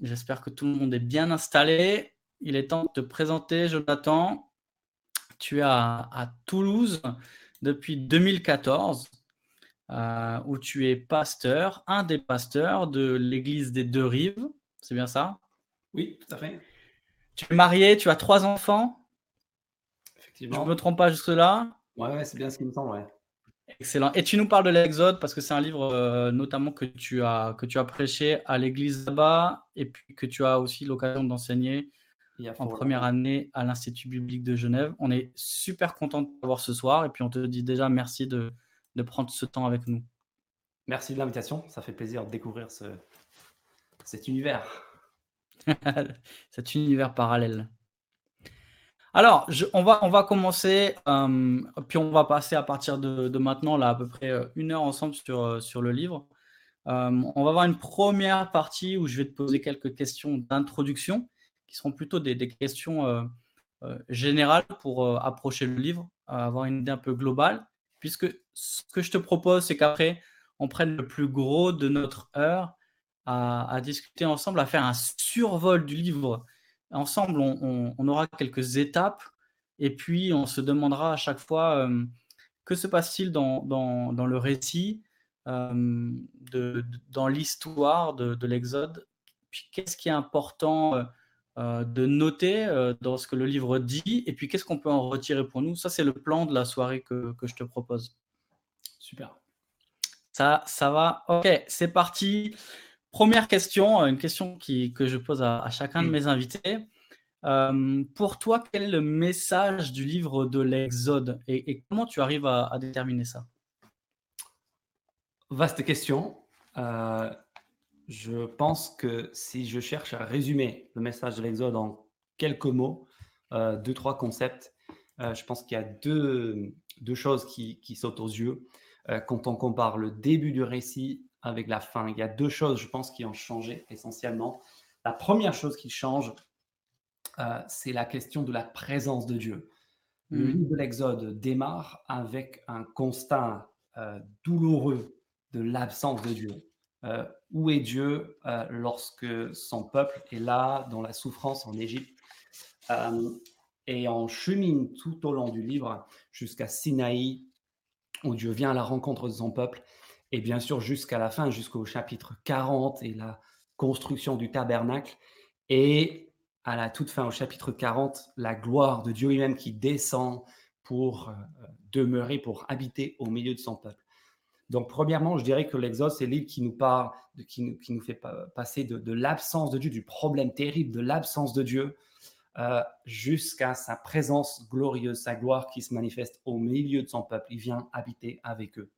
J'espère que tout le monde est bien installé. Il est temps de te présenter, Jonathan. Tu es à, Toulouse depuis 2014, euh, où tu es pasteur, un des pasteurs de l'église des Deux Rives. C'est bien ça? Oui, tout à fait. Tu es marié, tu as trois enfants? Effectivement. Je ne me trompe pas jusque-là? Ouais, c'est bien ce qui me semble, ouais. Excellent. Et tu nous parles de l'Exode parce que c'est un livre euh, notamment que tu as que tu as prêché à l'église là-bas et puis que tu as aussi l'occasion d'enseigner en première année à l'Institut biblique de Genève. On est super content de t'avoir ce soir et puis on te dit déjà merci de, de prendre ce temps avec nous. Merci de l'invitation. Ça fait plaisir de découvrir ce, cet univers. cet univers parallèle. Alors, on, va, on va commencer, euh, puis on va passer à partir de, maintenant, là, à peu près euh, une heure ensemble sur, euh, sur le livre. on va avoir une première partie où je vais te poser quelques questions d'introduction, qui seront plutôt des, questions générales pour approcher le livre, avoir une idée un peu globale, puisque ce que je te propose, c'est qu'après, on prenne le plus gros de notre heure à, à discuter ensemble, à faire un survol du livre ensemble, on, aura quelques étapes et puis on se demandera à chaque fois euh, que se passe-t-il dans, le récit, euh, dans l'histoire de, l'Exode, puis qu'est-ce qui est important euh, de noter dans ce que le livre dit, et puis qu'est-ce qu'on peut en retirer pour nous? Ça, c'est le plan de la soirée que, que je te propose. Super. Ça, ça va? Ok, c'est parti. Première question, euh, une question qui, que je pose à, chacun de mes invités. Euh, pour toi, quel est le message du livre de l'Exode et, comment tu arrives à, déterminer ça? Vaste question. Euh, je pense que si je cherche à résumer le message de l'Exode en quelques mots, deux, trois concepts, je pense qu'il y a deux, deux choses qui, qui, sautent aux yeux quand on compare le début du récit avec la fin. Il y a deux choses, je pense, qui ont changé essentiellement. La première chose qui change, euh, c'est la question de la présence de Dieu. Le hmm. livre de l'Exode démarre avec un constat euh, douloureux de l'absence de Dieu. Euh, où est Dieu lorsque son peuple est là dans la souffrance en Égypte? Et on chemine tout au long du livre jusqu'à Sinaï, où Dieu vient à la rencontre de son peuple et bien sûr jusqu'à la fin, jusqu'au chapitre 40 et la construction du tabernacle, et à la toute fin, au chapitre 40, la gloire de Dieu lui-même qui descend pour euh, demeurer, pour habiter au milieu de son peuple. Donc, premièrement, je dirais que l'Exode, c'est le livre qui nous parle, qui, nous, fait passer de, l'absence de Dieu, du problème terrible de l'absence de Dieu, euh, jusqu'à sa présence glorieuse, sa gloire qui se manifeste au milieu de son peuple. Il vient habiter avec eux.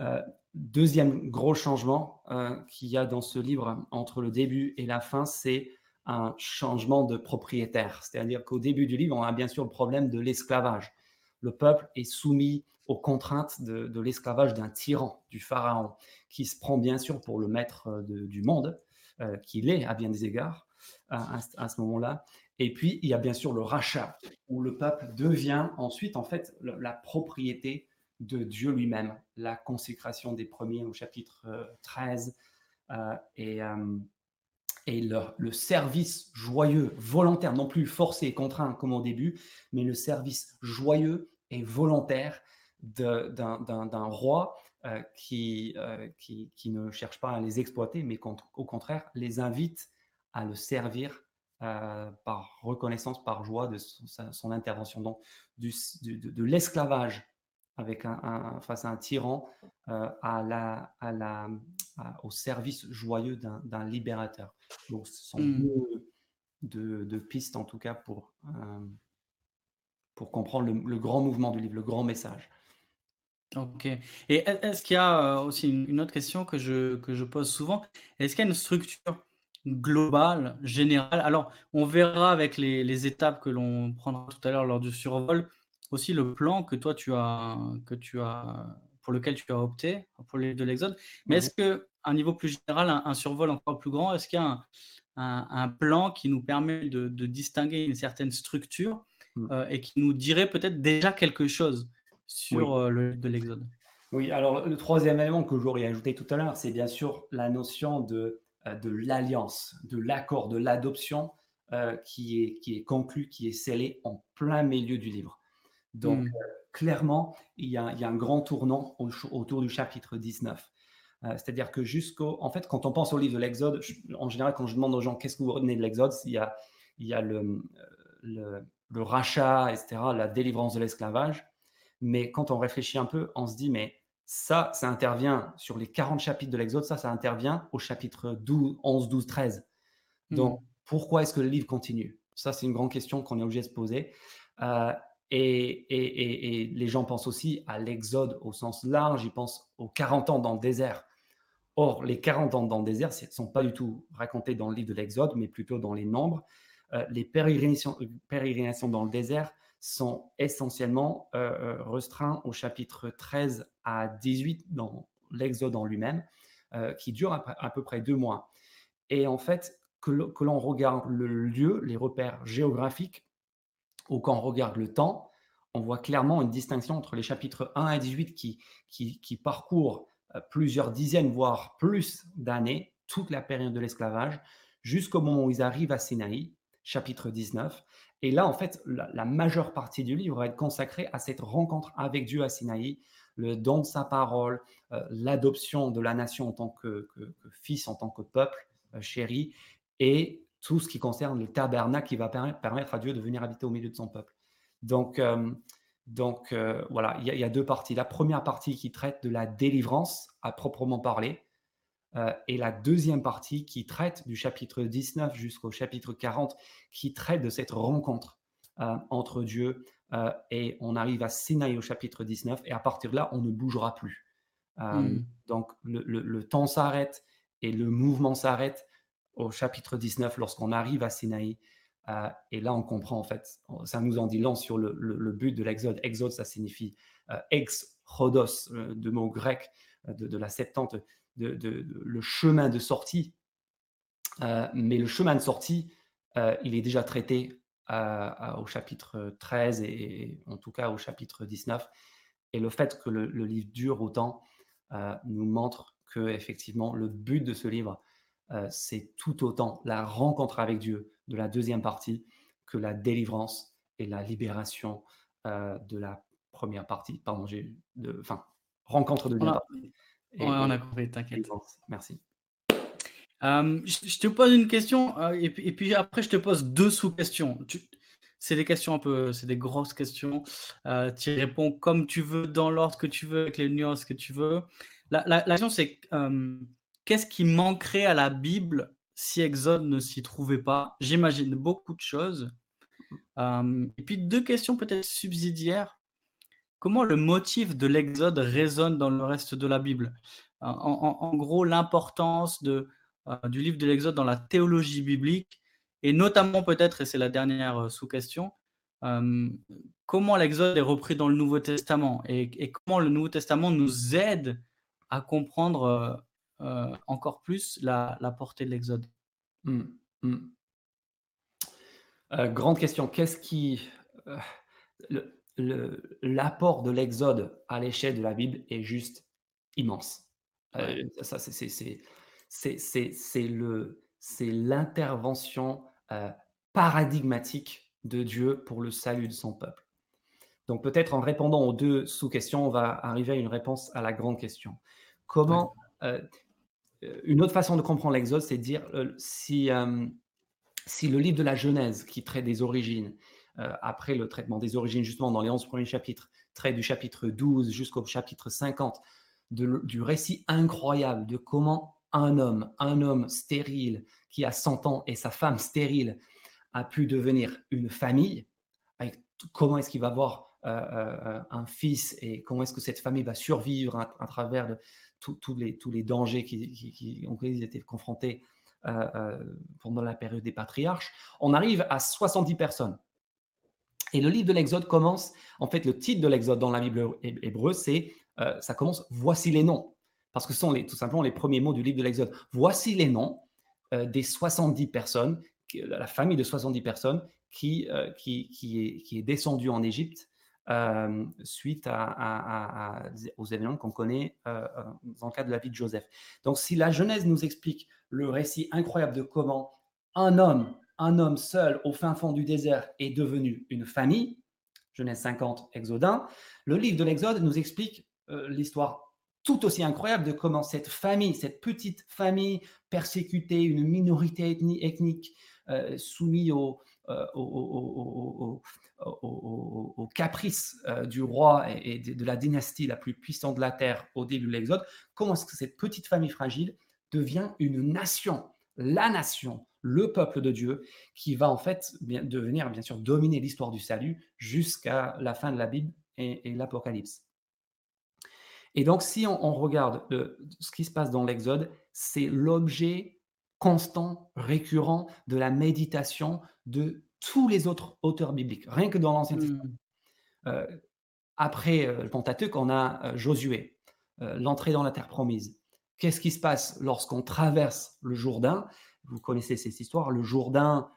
Euh, deuxième gros changement euh, qu'il y a dans ce livre entre le début et la fin, c'est un changement de propriétaire. C'est-à-dire qu'au début du livre, on a bien sûr le problème de l'esclavage. Le peuple est soumis aux contraintes de, l'esclavage d'un tyran, du pharaon, qui se prend bien sûr pour le maître euh, du monde, qu'il est à bien des égards à, à ce moment-là. Et puis, il y a bien sûr le rachat, où le peuple devient ensuite, en fait, la propriété de Dieu lui-même, la consécration des premiers au chapitre 13 euh, euh, et, euh, et le, service joyeux, volontaire, non plus forcé et contraint comme au début, mais le service joyeux et volontaire d'un roi qui, qui, qui, ne cherche pas à les exploiter, mais au contraire les invite à le servir par reconnaissance, par joie de son, intervention. Donc, du, de l'esclavage avec un, face à un tyran euh, à la, à la, au service joyeux d'un libérateur. Donc, ce sont mmh. deux de, pistes, en tout cas, pour, euh, pour comprendre le, grand mouvement du livre, le grand message. Ok. Et est-ce qu'il y a euh, aussi une autre question que je, que je pose souvent? Est-ce qu'il y a une structure globale, générale? Alors, on verra avec les, étapes que l'on prendra tout à l'heure lors du survol, aussi le plan que toi tu as, que tu as, pour lequel tu as opté pour les de l'Exode. Mais est-ce que, à un niveau plus général, un, survol encore plus grand, est-ce qu'il y a un, plan qui nous permet de, distinguer une certaine structure mmh. euh, et qui nous dirait peut-être déjà quelque chose sur euh, le de l'Exode Oui, alors le troisième élément que j'aurais ajouté tout à l'heure, c'est bien sûr la notion de euh, de l'alliance, de l'accord, de l'adoption euh, qui, est, qui est conclu, qui est scellé en plein milieu du livre. Donc, hmm. euh, clairement, il y, a, il y, a, un grand tournant autour du chapitre 19. C'est-à-dire que jusqu'au. En fait, quand on pense au livre de l'Exode, en général, quand je demande aux gens qu'est-ce que vous retenez de l'Exode, il y a, il y a le, le, le rachat, etc., la délivrance de l'esclavage. Mais quand on réfléchit un peu, on se dit, mais ça, ça intervient sur les 40 chapitres de l'Exode, ça, ça intervient au chapitre 12, 11, 12, 13. Donc, hmm. pourquoi est-ce que le livre continue? Ça, c'est une grande question qu'on est obligé de se poser. Euh, et, les gens pensent aussi à l'Exode au sens large, ils pensent aux 40 ans dans le désert. Or, les 40 ans dans le désert ne sont pas du tout racontés dans le livre de l'Exode, mais plutôt dans les nombres. Euh, les pérégrinations, pérégrinations dans le désert sont essentiellement euh, euh, restreints au chapitre 13 à 18 dans l'Exode en lui-même, euh, qui dure à, peu près deux mois. Et en fait, que l'on regarde le lieu, les repères géographiques, ou qu'on regarde le temps, on voit clairement une distinction entre les chapitres 1 à 18 qui, qui, parcourent plusieurs dizaines, voire plus d'années, toute la période de l'esclavage, jusqu'au moment où ils arrivent à Sinaï, chapitre 19, et là, en fait, la, majeure partie du livre va être consacrée à cette rencontre avec Dieu à Sinaï, le don de sa parole, euh, l'adoption de la nation en tant que, fils, en tant que peuple euh, chéri, et tout ce qui concerne le tabernacle qui va permettre à Dieu de venir habiter au milieu de son peuple. Donc, euh, donc voilà, il y, a deux parties. La première partie qui traite de la délivrance à proprement parler, euh, et la deuxième partie qui traite du chapitre 19 jusqu'au chapitre 40, qui traite de cette rencontre euh, entre Dieu euh, et on arrive à Sinaï au chapitre 19 et à partir de là, on ne bougera plus. Hmm. Donc le, temps s'arrête et le mouvement s'arrête au chapitre 19 lorsqu'on arrive à Sinaï. et là, on comprend en fait, ça nous en dit long sur le, but de l'exode. Exode, ça signifie ex rodos, de mot grec de, la Septante, de, le chemin de sortie. Euh, mais le chemin de sortie, euh, il est déjà traité euh, au chapitre 13 et, en tout cas au chapitre 19. Et le fait que le, livre dure autant nous montre que effectivement le but de ce livre, c'est tout autant la rencontre avec Dieu de la deuxième partie que la délivrance et la libération de la première partie. Pardon, j'ai de, enfin, rencontre de Dieu on a compris, t'inquiète. Merci. je, te pose une question euh, et, puis, après je te pose deux sous-questions. C'est des questions un peu, c'est des grosses questions. Euh, tu réponds comme tu veux, dans l'ordre que tu veux, avec les nuances que tu veux. La, question c'est qu'est-ce qui manquerait à la Bible si Exode ne s'y trouvait pas? J'imagine beaucoup de choses. et puis deux questions peut-être subsidiaires. Comment le motif de l'Exode résonne dans le reste de la Bible? En, gros, l'importance euh, du livre de l'Exode dans la théologie biblique, et notamment peut-être, et c'est la dernière euh, sous-question, euh, comment l'Exode est repris dans le Nouveau Testament et, comment le Nouveau Testament nous aide à comprendre encore plus la, portée de l'Exode. Mmh, mmh. grande question. Qu'est-ce qui l'apport de l'Exode à l'échelle de la Bible est juste immense? Euh, ça, c'est l'intervention euh, paradigmatique de Dieu pour le salut de son peuple. Donc peut-être en répondant aux deux sous-questions, on va arriver à une réponse à la grande question. Comment euh, une autre façon de comprendre l'Exode, c'est de dire si, si le livre de la Genèse qui traite des origines euh, après le traitement des origines, justement dans les 11 premiers chapitres, trait du chapitre 12 jusqu'au chapitre 50, du récit incroyable de comment un homme, un homme stérile qui a 100 ans et sa femme stérile a pu devenir une famille, comment est-ce qu'il va avoir euh, euh, un fils et comment est-ce que cette famille va survivre à, travers tous les, dangers qui, auxquels ils étaient confrontés pendant la période des patriarches, on arrive à 70 personnes. Et le livre de l'Exode commence, en fait, le titre de l'Exode dans la Bible hébreu, c'est, ça commence, voici les noms, parce que ce sont les, tout simplement les premiers mots du livre de l'Exode. Voici les noms des 70 personnes, la famille de 70 personnes qui, qui, qui est descendue en Égypte euh, suite aux événements qu'on connaît euh, euh, dans le de la vie de Joseph. Donc, si la Genèse nous explique le récit incroyable de comment un homme, un homme seul au fin fond du désert est devenu une famille, Genèse 50, Exode 1, le livre de l'Exode nous explique l'histoire tout aussi incroyable de comment cette famille, cette petite famille persécutée, une minorité ethnique, soumise au, au, aux, caprices du roi et, de, la dynastie la plus puissante de la terre au début de l'Exode, comment est-ce que cette petite famille fragile devient une nation, la nation, le peuple de Dieu, qui va en fait devenir bien sûr dominer l'histoire du salut jusqu'à la fin de la Bible et, l'Apocalypse. Et donc, si on, regarde ce qui se passe dans l'Exode, c'est l'objet constant, récurrent de la méditation de tous les autres auteurs bibliques, rien que dans l'Ancien Testament. Mmh. Euh, après euh, le Pentateuque, on a euh, Josué, l'entrée dans la terre promise. Qu'est-ce qui se passe lorsqu'on traverse le Jourdain? Vous connaissez cette histoire, le Jourdain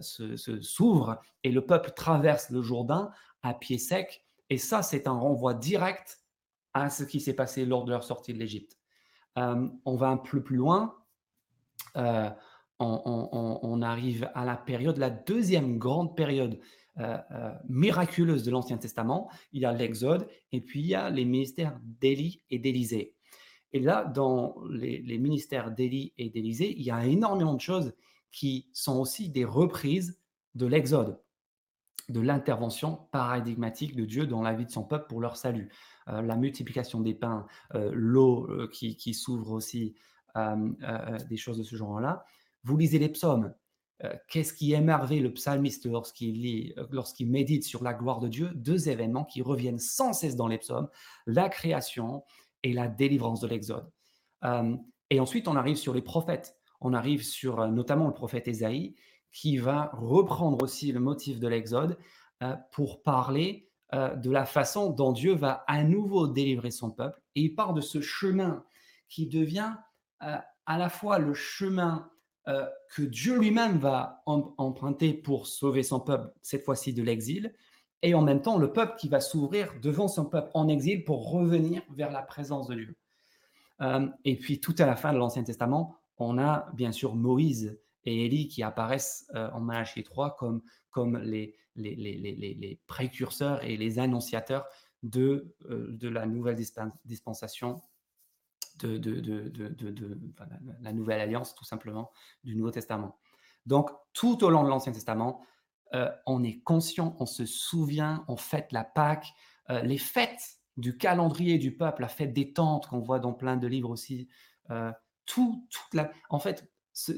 s'ouvre et le peuple traverse le Jourdain à pied sec. Et ça, c'est un renvoi direct à ce qui s'est passé lors de leur sortie de l'Égypte. on va un peu plus loin on, arrive à la période, la deuxième grande période euh, euh, miraculeuse de l'Ancien Testament. Il y a l'Exode et puis il y a les ministères d'Élie et d'Élysée. Et là, dans les, ministères d'Élie et d'Élysée, il y a énormément de choses qui sont aussi des reprises de l'Exode, de l'intervention paradigmatique de Dieu dans la vie de son peuple pour leur salut. Euh, la multiplication des pains, l'eau qui s'ouvre aussi, des choses de ce genre-là. Vous lisez les psaumes. Euh, qu'est-ce qui émerveille le psalmiste lorsqu'il lit, euh, médite sur la gloire de Dieu? Deux événements qui reviennent sans cesse dans les psaumes la création et la délivrance de l'Exode. Euh, et ensuite, on arrive sur les prophètes. On arrive sur notamment le prophète Ésaïe qui va reprendre aussi le motif de l'Exode pour parler de la façon dont Dieu va à nouveau délivrer son peuple. Et il part de ce chemin qui devient à la fois le chemin euh, que Dieu lui-même va emprunter pour sauver son peuple, cette fois-ci de l'exil, et en même temps le peuple qui va s'ouvrir devant son peuple en exil pour revenir vers la présence de Dieu. Euh, et puis tout à la fin de l'Ancien Testament, on a bien sûr Moïse et Élie qui apparaissent euh, en Malachie 3 comme, comme les, les, les, les, précurseurs et les annonciateurs de, de la nouvelle dispensation de, la nouvelle alliance, tout simplement, du Nouveau Testament. Donc, tout au long de l'Ancien Testament, euh, on est conscient, on se souvient, on fête la Pâque, euh, les fêtes du calendrier du peuple, la fête des tentes qu'on voit dans plein de livres aussi. Euh, tout, toute la... En fait,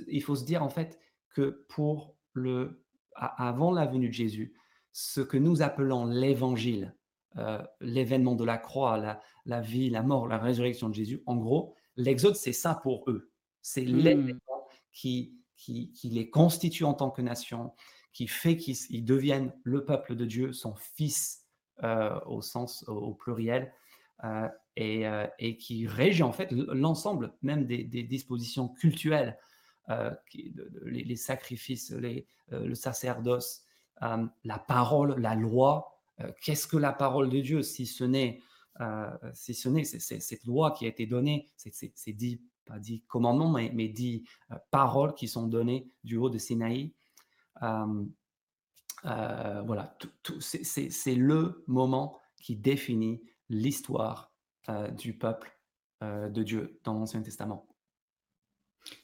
il faut se dire en fait que pour le, avant la venue de Jésus, ce que nous appelons l'évangile, euh, l'événement de la croix, la, vie, la mort, la résurrection de Jésus. En gros, l'Exode, c'est ça pour eux. C'est mmh. l'événement qui, qui, les constitue en tant que nation, qui fait qu'ils deviennent le peuple de Dieu, son fils euh, au sens au, pluriel, euh, et, qui régit en fait l'ensemble même des, dispositions culturelles, les, sacrifices, le sacerdoce, la parole, la loi, qu'est-ce que la parole de Dieu si ce n'est euh, si ce n'est cette loi qui a été donnée, c'est dit, pas dit commandement, mais, mais dit euh, paroles qui sont données du haut de Sinaï. voilà, c'est le moment qui définit l'histoire du peuple de Dieu dans l'Ancien Testament.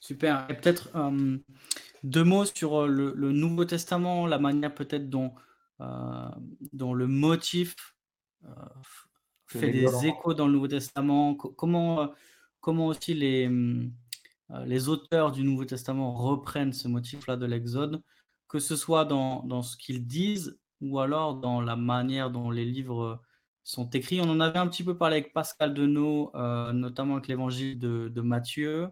Super. Et peut-être deux mots sur le, Nouveau Testament, la manière peut-être dont euh, dont le motif euh, fait des échos dans le Nouveau Testament. Comment, euh, comment aussi les, les auteurs du Nouveau Testament reprennent ce motif-là de l'Exode, que ce soit dans, dans ce qu'ils disent ou alors dans la manière dont les livres sont écrits. On en avait un petit peu parlé avec Pascal Denot, notamment avec l'évangile de, de, Matthieu.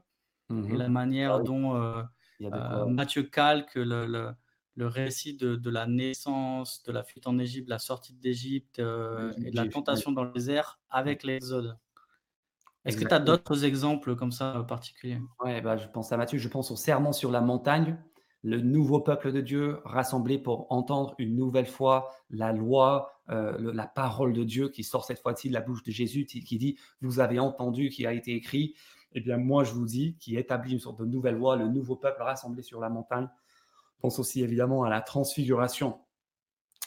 et Mhm. la manière Ah oui. dont euh, euh. Matthieu calque le, le- le récit de, de la naissance, de la fuite en Égypte, la sortie d'Égypte euh, et de la tentation dans le désert avec l'Exode. Est-ce que tu as d'autres exemples comme ça euh, particuliers? Ouais, bah, je pense à Matthieu, je pense au serment sur la montagne, le nouveau peuple de Dieu rassemblé pour entendre une nouvelle fois la loi, euh, le- la parole de Dieu qui sort cette fois-ci de la bouche de Jésus, qui qui dit, vous avez entendu, qui a été écrit. Eh bien, moi, je vous dis, qui établit une sorte de nouvelle loi, le nouveau peuple rassemblé sur la montagne. Je pense aussi évidemment à la transfiguration,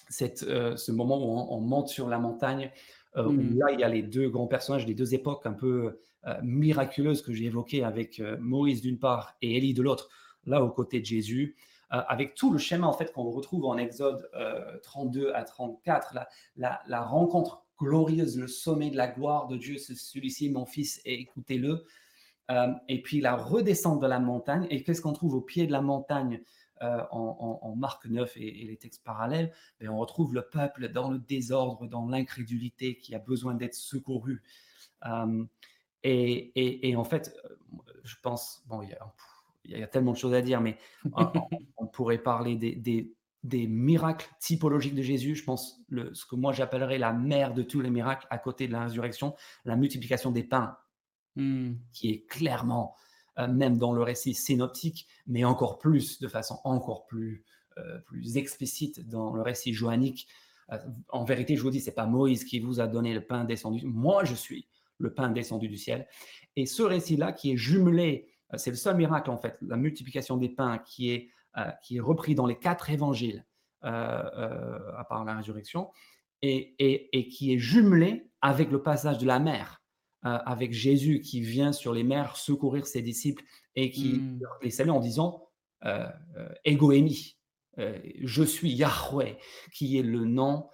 cette, euh, ce moment où on, on monte sur la montagne, euh, où Mm. là, il y a les deux grands personnages des deux époques un peu euh, miraculeuses que j'ai évoquées avec Moïse d'une part et Élie de l'autre, là aux côtés de Jésus, avec tout le schéma en fait qu'on retrouve en Exode euh, 32 à 34, la, la, la rencontre glorieuse, le sommet de la gloire de Dieu, c'est celui-ci, mon fils, et écoutez-le. Et puis la redescente de la montagne. Et qu'est-ce qu'on trouve au pied de la montagne? En, en- en Marc 9 et, et les textes parallèles Ben, On retrouve le peuple dans le désordre, dans l'incrédulité, qui a besoin d'être secouru. Euh, et, et- et en fait, euh, je pense, bon, il y, a, il y a tellement de choses à dire, mais on, on pourrait parler des, des- des miracles typologiques de Jésus. Je pense le, ce que moi j'appellerais la mère de tous les miracles à côté de la résurrection, la multiplication des pains Mm. qui est clairement, euh, même dans le récit synoptique, mais encore plus, de façon encore plus, euh, plus explicite dans le récit johannique. Euh, en vérité, je vous dis, c'est pas Moïse qui vous a donné le pain descendu. Moi, je suis le pain descendu du ciel. Et ce récit-là, qui est jumelé, c'est le seul miracle en fait, la multiplication des pains, qui est, qui est repris dans les quatre évangiles, à part la résurrection, et, et- et qui est jumelé avec le passage de la mer euh, avec Jésus qui vient sur les mers secourir ses disciples et qui Mm. les salue en disant euh, euh, Ego eimi, euh, je suis Yahweh, qui est le nom,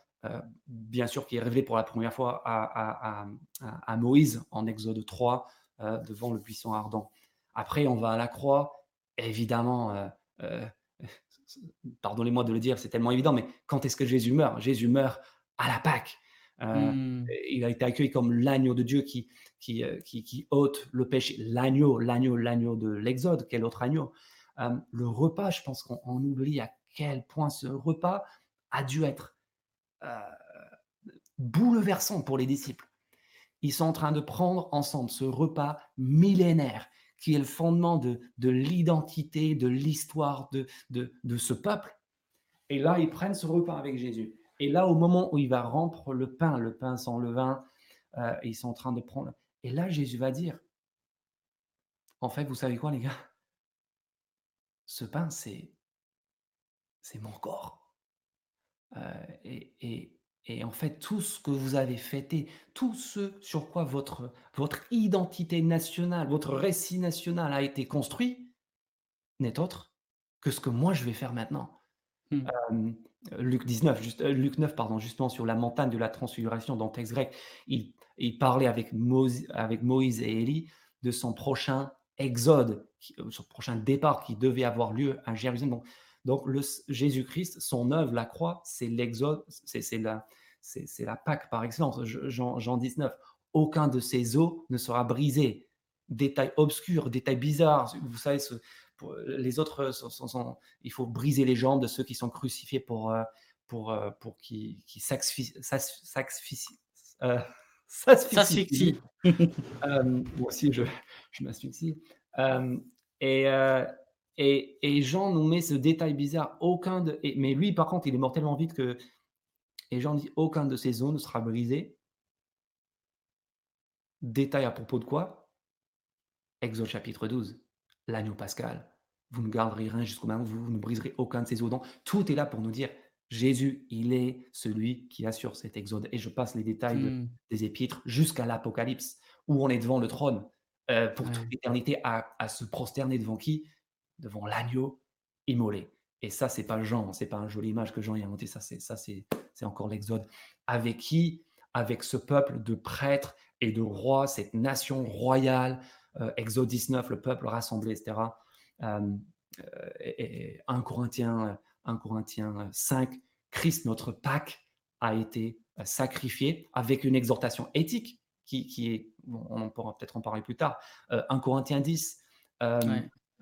bien sûr, qui est révélé pour la première fois à, à- à- à- à Moïse en Exode 3, euh, devant le buisson ardent. Après, on va à la croix, évidemment. Pardonnez-moi de le dire, c'est tellement évident, mais quand est-ce que Jésus meurt? Jésus meurt à la Pâque. Euh, Mm. il a été accueilli comme l'agneau de Dieu qui, qui, euh, qui, qui ôte le péché. L'agneau, l'agneau, l'agneau de l'Exode, quel autre agneau? Euh, Le repas, je pense qu'on on oublie à quel point ce repas a dû être euh, bouleversant pour les disciples. Ils sont en train de prendre ensemble ce repas millénaire qui est le fondement de, de l'identité, de l'histoire de, de, de ce peuple. Et là, ils prennent ce repas avec Jésus. Et là, au moment où il va rompre le pain, le pain sans levain, euh, ils sont en train de prendre. Et là, Jésus va dire, en fait, vous savez quoi, les gars? Ce pain, c'est c'est mon corps. Euh, et, et- et en fait, tout ce que vous avez fêté, tout ce sur quoi votre, votre identité nationale, votre récit national a été construit, n'est autre que ce que moi je vais faire maintenant. Hmm. Euh, Luc 19, juste, euh, Luc 9, pardon, justement sur la montagne de la transfiguration dans le texte grec, il, parlait avec Moïse, et Élie de son prochain exode, euh, son prochain départ qui devait avoir lieu à Jérusalem. Donc, le Jésus-Christ, son œuvre, la croix, c'est l'exode, c'est la, c'est la Pâque par excellence. Je- Jean, Jean 19, aucun de ses os ne sera brisé. Détail obscur, détail bizarre. Vous savez, ce- pour- les autres, sont- sont- sont- il faut briser les jambes de ceux qui sont crucifiés pour, euh, pour, euh, pour qu'ils qu'ils s'asphyxient. euh. Euh, moi aussi, je, je m'asphyxie. Euh, et, euh, et, et Jean nous met ce détail bizarre. Aucun de, et- mais lui, par contre, il est mort tellement vite que. Et Jean dit aucun de ses os ne sera brisé. Détail à propos de quoi? Exode chapitre 12. L'agneau pascal. Vous ne garderez rien jusqu'au moment où vous ne briserez aucun de ses os. Donc, tout est là pour nous dire Jésus, il est celui qui assure cet exode. Et je passe les détails de- Hmm. des épîtres jusqu'à l'Apocalypse, où on est devant le trône euh, pour Ouais. toute l'éternité à, à se prosterner devant qui? Devant l'agneau immolé. Et ça, c'est pas Jean, c'est pas une jolie image que Jean a inventé, ça, c'est ça, c'est c'est encore l'Exode. Avec qui? Avec ce peuple de prêtres et de rois, cette nation royale. Euh, Exode 19, le peuple rassemblé, etc. Euh, euh, et, et 1 Corinthiens, 1 Corinthiens 5, Christ, notre Pâque, a été euh, sacrifié avec une exhortation éthique qui, qui est, bon, on pourra peut-être en parler plus tard, euh, 1 Corinthiens 10,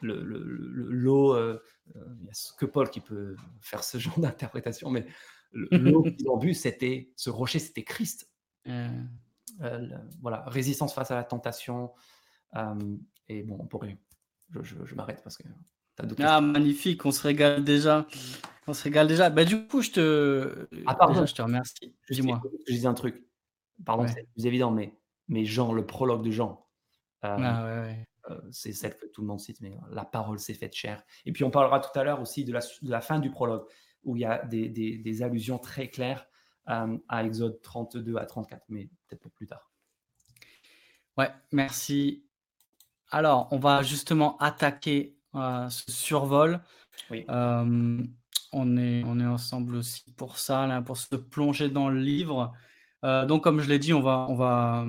L'eau, il n'y a que Paul qui peut faire ce genre d'interprétation, mais l'eau qu'ils ont bu, c'était ce rocher, c'était Christ. voilà, résistance face à la tentation. Et bon, on pourrait. Je, m'arrête parce que ah, magnifique, on se régale déjà. On se régale déjà. Bah, du coup, je te, ah, pardon. je te remercie. Dis-moi. Je disais un truc. Pardon, c'est plus évident, mais, mais Jean, le prologue de Jean, ah, ouais, ouais. Euh, c'est celle que tout le monde cite, mais la parole s'est faite chère. Et puis on parlera tout à l'heure aussi de la, de la, fin du prologue, où il y a des, des, allusions très claires euh, à Exode 32 à 34, mais peut-être pour plus tard. Ouais, merci. Alors, on va justement attaquer euh, ce survol. Oui. on, est, on est ensemble aussi pour ça, là, pour se plonger dans le livre. donc, comme je l'ai dit, on va, on va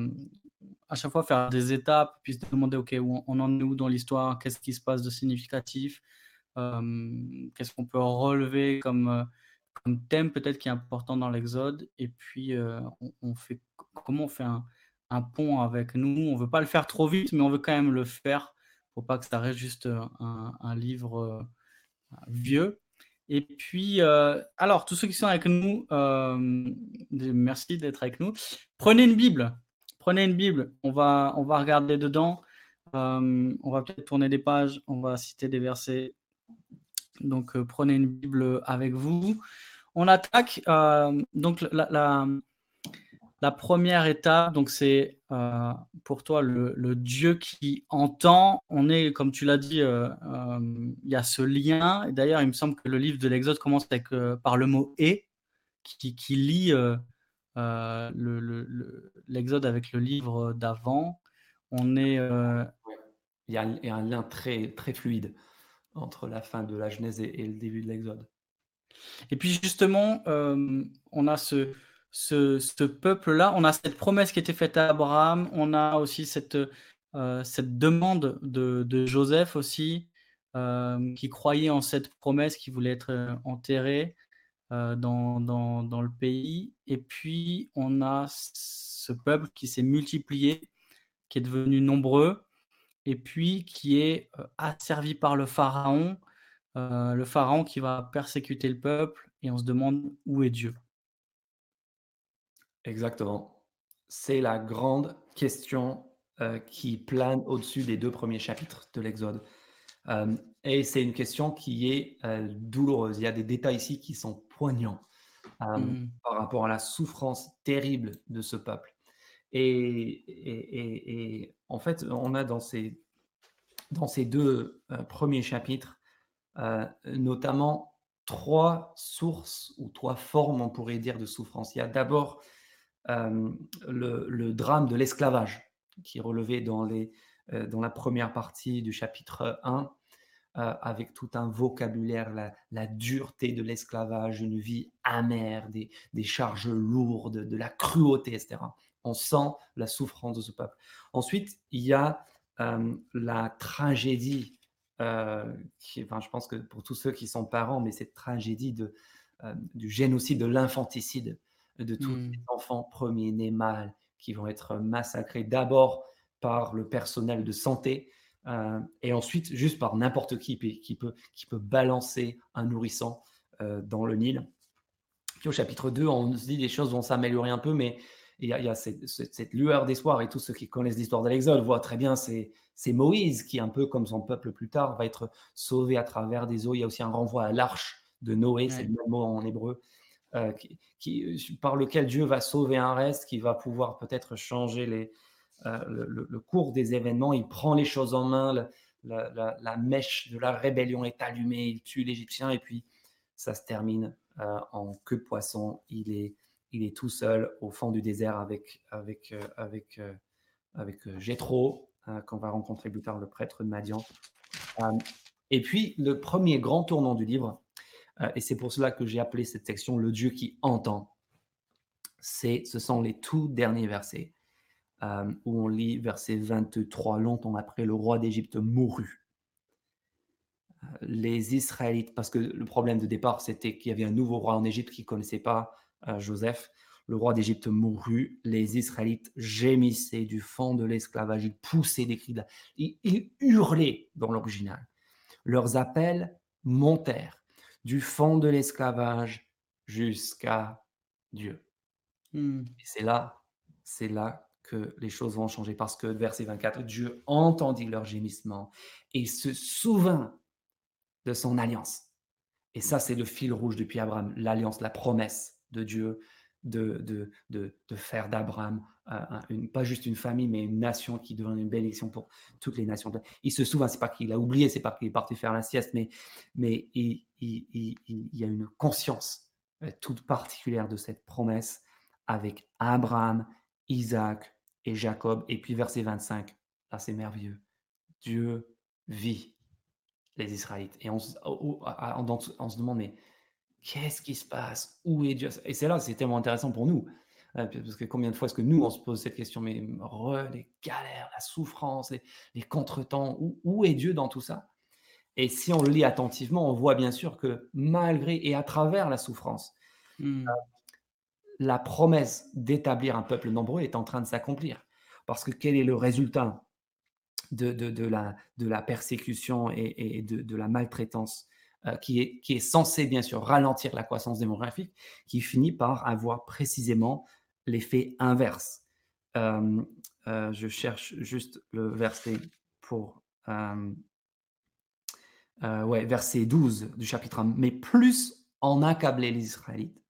à chaque fois faire des étapes, puis se demander, OK, où on en est où dans l'histoire, qu'est-ce qui se passe de significatif, qu'est-ce qu'on peut relever comme, euh, comme thème peut-être qui est important dans l'Exode, et puis euh, on, fait, comment on fait un, un, pont avec nous. On veut pas le faire trop vite, mais on veut quand même le faire pour pas que ça reste juste euh, un, livre vieux. Et puis, alors, tous ceux qui sont avec nous, merci d'être avec nous. Prenez une Bible, prenez une Bible, on va, on va regarder dedans. Euh, on va peut-être tourner des pages, on va citer des versets. Donc, euh, prenez une Bible avec vous. On attaque. Euh, donc, la, première étape, donc c'est pour toi le, Dieu qui entend. On est, comme tu l'as dit, il y a ce lien. Et d'ailleurs, il me semble que le livre de l'Exode commence avec, par le mot et, qui, qui lie euh, l'Exode avec le livre d'avant, on est. Euh, il, y a un, lien très, très fluide entre la fin de la Genèse et, le début de l'Exode. Et puis justement, euh, on a ce, ce, peuple-là, on a cette promesse qui était faite à Abraham, on a aussi cette, cette demande de, Joseph aussi, qui croyait en cette promesse, qui voulait être enterré. Euh, dans, dans, le pays. Et puis, on a ce peuple qui s'est multiplié, qui est devenu nombreux, et puis qui est euh, asservi par le Pharaon, euh, le Pharaon qui va persécuter le peuple, et on se demande où est Dieu. Exactement. C'est la grande question qui plane au-dessus des deux premiers chapitres de l'Exode. et c'est une question qui est douloureuse. Il y a des détails ici qui sont poignant mmh. par rapport à la souffrance terrible de ce peuple. Et, et, en fait, on a dans ces, dans ces deux premiers chapitres, notamment trois sources ou trois formes, on pourrait dire, de souffrance. Il y a d'abord le, drame de l'esclavage qui est relevé dans, les, dans la première partie du chapitre 1 euh, avec tout un vocabulaire, la, dureté de l'esclavage, une vie amère, des, charges lourdes, de la cruauté, etc. On sent la souffrance de ce peuple. Ensuite, il y a euh, la tragédie, euh, enfin, je pense que pour tous ceux qui sont parents, mais cette tragédie de, du génocide, de l'infanticide, de tous mmh. les enfants premiers-nés mâles qui vont être massacrés d'abord par le personnel de santé, euh, et ensuite, juste par n'importe qui qui peut, qui peut balancer un nourrisson euh, dans le Nil. Puis au chapitre 2, on se dit des choses vont s'améliorer un peu, mais il y a, cette, lueur d'espoir et tous ceux qui connaissent l'histoire de l'Exode voient très bien, c'est, Moïse qui, un peu comme son peuple plus tard, va être sauvé à travers des eaux. Il y a aussi un renvoi à l'arche de Noé, c'est le même mot en hébreu, euh, qui, par lequel Dieu va sauver un reste, qui va pouvoir peut-être changer euh, le, cours des événements, il prend les choses en main, la, mèche de la rébellion est allumée, il tue l'Égyptien et puis ça se termine euh, en queue poisson. Il est, il est tout seul au fond du désert avec, avec, euh, avec, qu'on va rencontrer plus tard, le prêtre de Madian. et puis, le premier grand tournant du livre, et c'est pour cela que j'ai appelé cette section Le Dieu qui entend, c'est, ce sont les tout derniers versets. Euh, où on lit verset 23, longtemps après le roi d'Égypte mourut. Euh, les Israélites, parce que le problème de départ, c'était qu'il y avait un nouveau roi en Égypte qui ne connaissait pas euh, Joseph. le roi d'Égypte mourut, les Israélites gémissaient du fond de l'esclavage, ils poussaient des cris, ils, hurlaient dans l'original. Leurs appels montèrent du fond de l'esclavage jusqu'à Dieu. Hmm. c'est là, c'est là que les choses vont changer parce que verset 24, Dieu entendit leur gémissement et se souvint de son alliance. Et ça, c'est le fil rouge depuis Abraham, l'alliance, la promesse de Dieu de, de, de, de faire d'Abraham pas juste une famille, mais une nation qui devient une bénédiction pour toutes les nations. Il se souvient, c'est pas qu'il a oublié, c'est pas qu'il est parti faire la sieste, mais, mais il, il, il, y a une conscience euh, toute particulière de cette promesse avec Abraham, Isaac et Jacob. Et puis verset 25, là c'est merveilleux. Dieu vit les Israélites. Et on, on, on se demande, mais qu'est-ce qui se passe? Où est Dieu? Et c'est là, c'est tellement intéressant pour nous. Euh, parce que combien de fois est-ce que nous, on se pose cette question, mais les galères, la souffrance, les, contretemps, où, est Dieu dans tout ça? Et si on le lit attentivement, on voit bien sûr que malgré et à travers la souffrance, mmh. euh, la promesse d'établir un peuple nombreux est en train de s'accomplir. Parce que quel est le résultat de, de, la, de la persécution et, de, de la maltraitance euh, qui, est, qui est censé bien sûr ralentir la croissance démographique, qui finit par avoir précisément l'effet inverse. Euh, euh, je cherche juste le verset pour... ouais, verset 12 du chapitre 1. Mais plus on accablait les Israélites,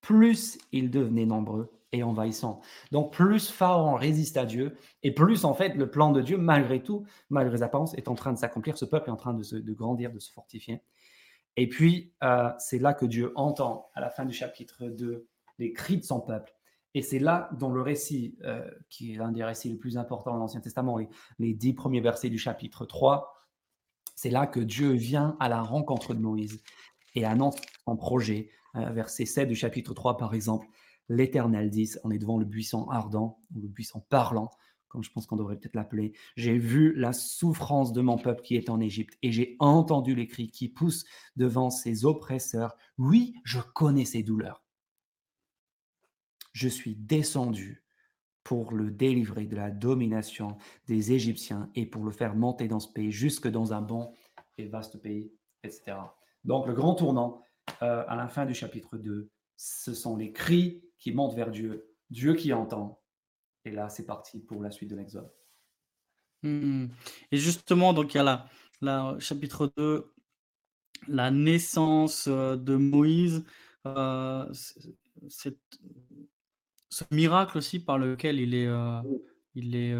plus ils devenaient nombreux et envahissants. Donc plus Pharaon résiste à Dieu, et plus en fait le plan de Dieu, malgré tout, malgré les apparences, est en train de s'accomplir. Ce peuple est en train de, se, grandir, de se fortifier. Et puis, euh, c'est là que Dieu entend, à la fin du chapitre 2, les cris de son peuple. Et c'est là dont le récit, euh, qui est l'un des récits les plus importants dans l'Ancien Testament, les, les dix premiers versets du chapitre 3, c'est là que Dieu vient à la rencontre de Moïse et annonce son projet. Euh, verset 7 du chapitre 3, par exemple, l'Éternel dit, on est devant le buisson ardent, ou le buisson parlant, comme je pense qu'on devrait peut-être l'appeler. J'ai vu la souffrance de mon peuple qui est en Égypte et j'ai entendu les cris qui poussent devant ses oppresseurs. Oui, je connais ses douleurs. Je suis descendu pour le délivrer de la domination des Égyptiens et pour le faire monter dans ce pays jusque dans un bon et vaste pays, etc. Donc le grand tournant euh, à la fin du chapitre 2, ce sont les cris qui montent vers Dieu, Dieu qui entend, et là, c'est parti pour la suite de l'Exode. Mmh et justement, donc il y a la, chapitre 2, la naissance euh, de Moïse, euh, ce miracle aussi par lequel il est, euh, il est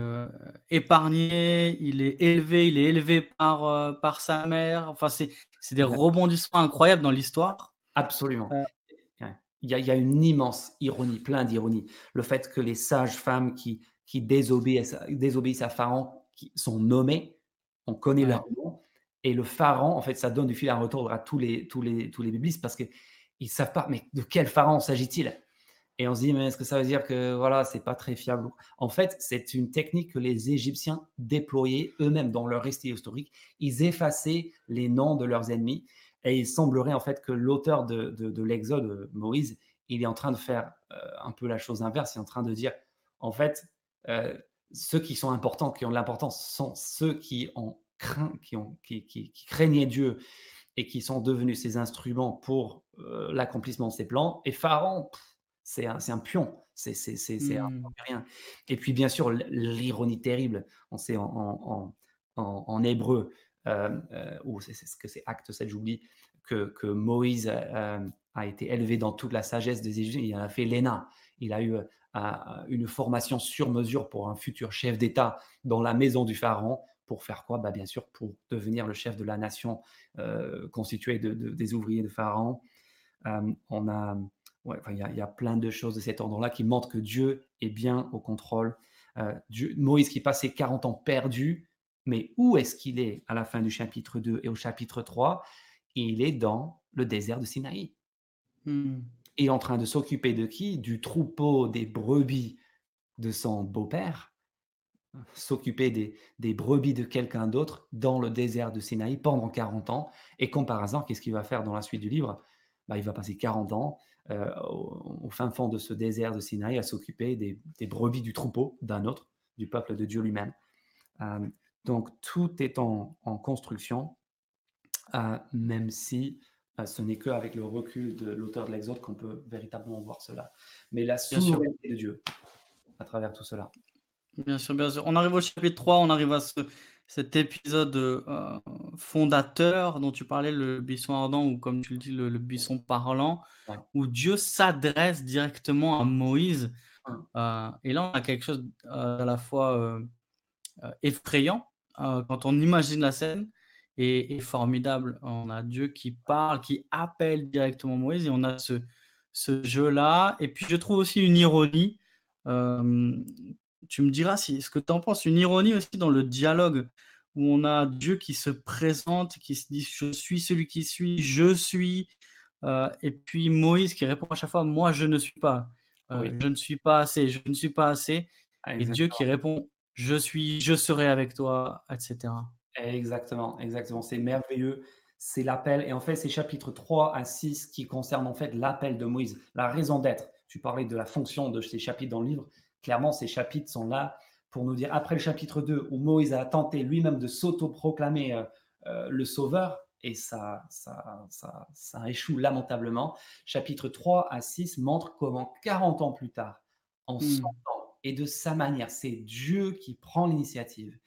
épargné, il est élevé, il est élevé par, par sa mère. Enfin, c'est des rebondissements incroyables dans l'histoire. Absolument il y, a, une immense ironie, plein d'ironie. Le fait que les sages femmes qui, qui désobéissent, désobéissent à Pharaon qui sont nommées, on connaît leur nom, et le Pharaon, en fait, ça donne du fil à retour à tous les, tous les, tous les biblistes parce qu'ils ne savent pas, mais de quel Pharaon s'agit-il? Et on se dit, mais est-ce que ça veut dire que voilà, c'est pas très fiable En fait, c'est une technique que les Égyptiens déployaient eux-mêmes dans leur récit historique. Ils effaçaient les noms de leurs ennemis et il semblerait en fait que l'auteur de, de, l'Exode, Moïse, il est en train de faire euh, un peu la chose inverse. Il est en train de dire, en fait, euh, ceux qui sont importants, qui ont de l'importance, sont ceux qui ont craint, qui, ont, qui, craignaient Dieu et qui sont devenus ses instruments pour euh, l'accomplissement de ses plans. Et Pharaon, c'est un, un, pion, c'est mmh. rien. Et puis bien sûr, l'ironie terrible, on sait en, en, en, en hébreu, euh, euh, ou c'est ce que c'est Acte 7, j'oublie, que, que, Moïse euh, a été élevé dans toute la sagesse des Égyptiens. Il a fait l'ENA. Il a eu une formation sur mesure pour un futur chef d'État dans la maison du Pharaon. Pour faire quoi? Bah, Bien sûr, pour devenir le chef de la nation constituée de, des ouvriers de Pharaon. on a, ouais, il y, a plein de choses de cet ordre-là qui montrent que Dieu est bien au contrôle. Dieu, Moïse qui passait 40 ans perdu, mais où est-ce qu'il est à la fin du chapitre 2 et au chapitre 3 Il est dans le désert de Sinaï. Il est en train de s'occuper de qui? Du troupeau des brebis de son beau-père, s'occuper des, des, brebis de quelqu'un d'autre dans le désert de Sinaï pendant 40 ans. Et comme par hasard, qu'est-ce qu'il va faire dans la suite du livre? Bah, il va passer 40 ans au, fin fond de ce désert de Sinaï à s'occuper des, brebis du troupeau d'un autre, du peuple de Dieu lui-même. donc tout est en, construction, même si ce n'est qu'avec le recul de l'auteur de l'Exode qu'on peut véritablement voir cela. Mais la souveraineté de Dieu à travers tout cela. Bien sûr, bien sûr. On arrive au chapitre 3, on arrive à cet épisode euh, fondateur dont tu parlais, le buisson ardent, ou comme tu le dis, le, buisson parlant, où Dieu s'adresse directement à Moïse. Euh, et là, on a quelque chose euh, à la fois effrayant quand on imagine la scène et, formidable. On a Dieu qui parle, qui appelle directement Moïse, et on a ce, ce jeu-là. Et puis, je trouve aussi une ironie tu me diras si, ce que tu en penses. Une ironie aussi dans le dialogue où on a Dieu qui se présente, qui se dit Je suis celui qui suis, je suis. Euh, et puis Moïse qui répond à chaque fois Moi, je ne suis pas. Euh, je ne suis pas assez, je ne suis pas assez. Ah, et Dieu qui répond Je suis, je serai avec toi, etc. Exactement, exactement. C'est merveilleux. C'est l'appel. Et en fait, c'est chapitre 3 à 6 qui concernent en fait l'appel de Moïse, la raison d'être. Tu parlais de la fonction de ces chapitres dans le livre. Clairement, ces chapitres sont là pour nous dire, après le chapitre 2, où Moïse a tenté lui-même de s'auto-proclamer euh, euh, le sauveur, et ça, ça, ça, ça, échoue lamentablement. Chapitre 3 à 6 montre comment 40 ans plus tard, en son temps et de sa manière, c'est Dieu qui prend l'initiative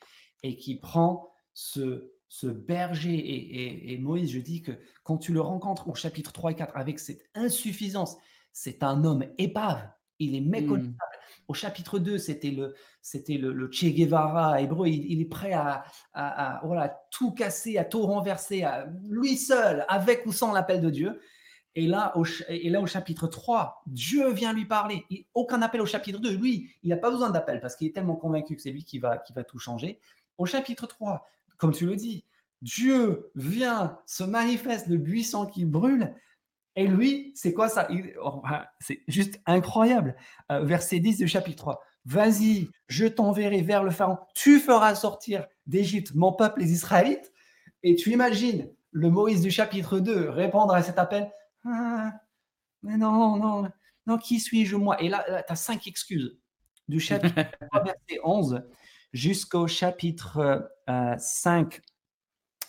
et qui prend ce, ce berger. Et, et, Moïse, je dis que quand tu le rencontres au chapitre 3 et 4 avec cette insuffisance, c'est un homme épave, il est méconnaissable. Mmh au chapitre 2, c'était le, c'était le, Che Guevara hébreu. Il, est prêt à, voilà, tout casser, à tout renverser, à, lui seul, avec ou sans l'appel de Dieu. Et là, au, et là, au chapitre 3, Dieu vient lui parler. aucun appel au chapitre 2. Lui, il n'a pas besoin d'appel parce qu'il est tellement convaincu que c'est lui qui va, qui va tout changer. Au chapitre 3, comme tu le dis, Dieu vient, se manifeste, le buisson qui brûle, et lui, c'est quoi ça? Oh, C'est juste incroyable. Euh, verset 10 du chapitre 3. Vas-y, je t'enverrai vers le pharaon. Tu feras sortir d'Égypte mon peuple, les Israélites. Et tu imagines le Moïse du chapitre 2 répondre à cet appel. Ah, mais non, non, non, qui suis-je moi? Et là, tu as cinq excuses. Du chapitre 3, verset 11 jusqu'au chapitre 5,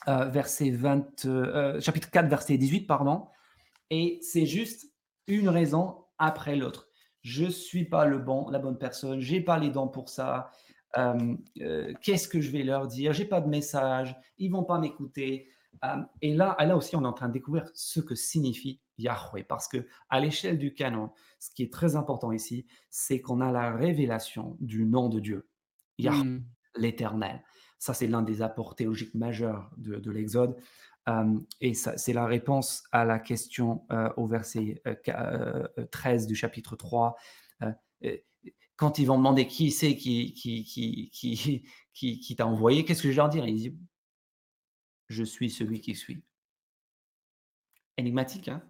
euh, euh, verset 20, chapitre 4, verset 18, pardon. Et c'est juste une raison après l'autre. Je ne suis pas le bon, la bonne personne, j'ai pas les dents pour ça. Euh, euh, qu'est-ce que je vais leur dire? J'ai pas de message, ils vont pas m'écouter. Euh, et là, là aussi, on est en train de découvrir ce que signifie Yahweh, parce que à l'échelle du canon, ce qui est très important ici, c'est qu'on a la révélation du nom de Dieu, Yahweh, hmm. l'Éternel. Ça, c'est l'un des apports théologiques majeurs de, de l'Exode et c'est la réponse à la question au verset 13 du chapitre 3. quand ils vont demander qui c'est qui, qui, qui, qui, t'a envoyé, qu'est-ce que je leur dire Il dit Je suis celui qui suis. Énigmatique, hein?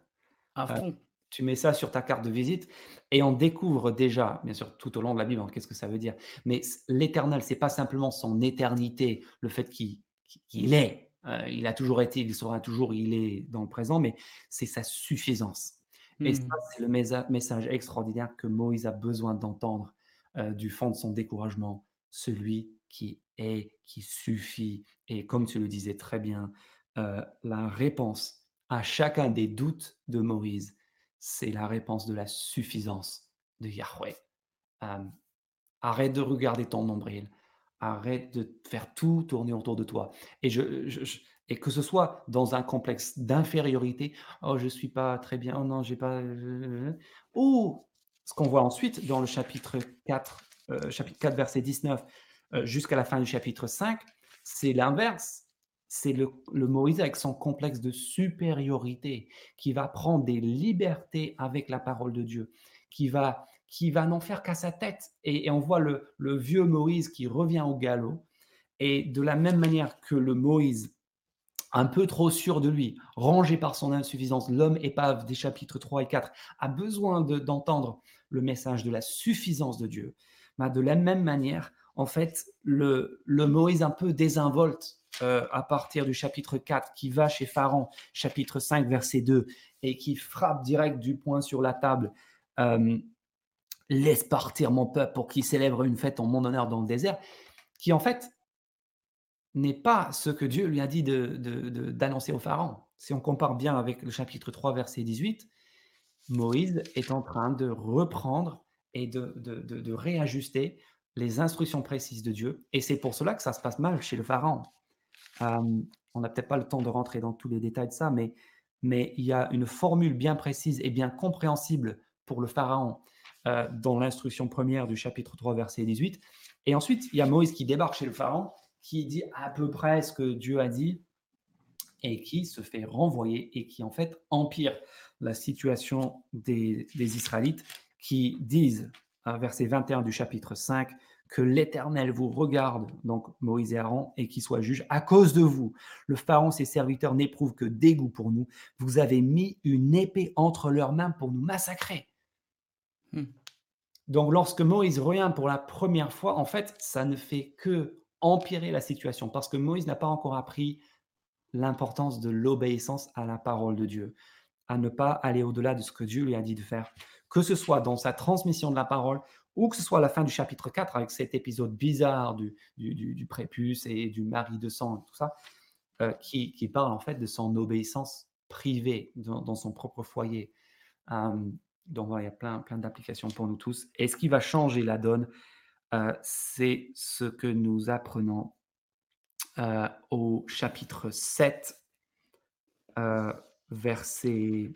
Tu mets ça sur ta carte de visite et on découvre déjà, bien sûr, tout au long de la Bible, hein, qu'est-ce que ça veut dire. Mais l'éternel, c'est pas simplement son éternité, le fait qu'il est, euh, il a toujours été, il sera toujours, il est dans le présent, mais c'est sa suffisance. Et ça, mmh. c'est le message extraordinaire que Moïse a besoin d'entendre euh, du fond de son découragement. Celui qui est, qui suffit. Et comme tu le disais très bien, euh, la réponse à chacun des doutes de Moïse, c'est la réponse de la suffisance de Yahweh. arrête de regarder ton nombril. Arrête de faire tout tourner autour de toi. Et, que ce soit dans un complexe d'infériorité, oh, je ne suis pas très bien, oh non, j'ai pas. Ou ce qu'on voit ensuite dans le chapitre 4, euh, chapitre 4 verset 19, euh, jusqu'à la fin du chapitre 5, c'est l'inverse. C'est le, Moïse avec son complexe de supériorité qui va prendre des libertés avec la parole de Dieu, qui va qui va n'en faire qu'à sa tête. Et, on voit le, vieux Moïse qui revient au galop. Et de la même manière que le Moïse, un peu trop sûr de lui, rangé par son insuffisance, l'homme épave des chapitres 3 et 4, a besoin d'entendre le message de la suffisance de Dieu. Bah, de la même manière, en fait, le, Moïse un peu désinvolte, euh, à partir du chapitre 4 qui va chez Pharaon, chapitre 5, verset 2, et qui frappe direct du poing sur la table. Euh, laisse partir mon peuple pour qu'il célèbre une fête en mon honneur dans le désert, qui en fait n'est pas ce que Dieu lui a dit d'annoncer au Pharaon. Si on compare bien avec le chapitre 3, verset 18, Moïse est en train de reprendre et de, réajuster les instructions précises de Dieu. Et c'est pour cela que ça se passe mal chez le Pharaon. Euh, on n'a peut-être pas le temps de rentrer dans tous les détails de ça, mais il y a une formule bien précise et bien compréhensible pour le Pharaon euh, dans l'instruction première du chapitre 3, verset 18. Et ensuite, il y a Moïse qui débarque chez le Pharaon, qui dit à peu près ce que Dieu a dit et qui se fait renvoyer et qui en fait empire la situation des, Israélites qui disent, à verset 21 du chapitre 5, que l'Éternel vous regarde, donc Moïse et Aaron, et qu'il soit juge à cause de vous. Le Pharaon, ses serviteurs n'éprouvent que dégoût pour nous. Vous avez mis une épée entre leurs mains pour nous massacrer. Hmm. Donc lorsque Moïse revient pour la première fois, en fait, ça ne fait que empirer la situation, parce que Moïse n'a pas encore appris l'importance de l'obéissance à la parole de Dieu, à ne pas aller au-delà de ce que Dieu lui a dit de faire, que ce soit dans sa transmission de la parole ou que ce soit à la fin du chapitre 4 avec cet épisode bizarre du, prépuce et du mari de sang, tout ça, euh, qui, parle en fait de son obéissance privée dans, son propre foyer. Euh, donc voilà, il y a plein, plein d'applications pour nous tous. Et ce qui va changer la donne, euh, c'est ce que nous apprenons au chapitre 7, verset...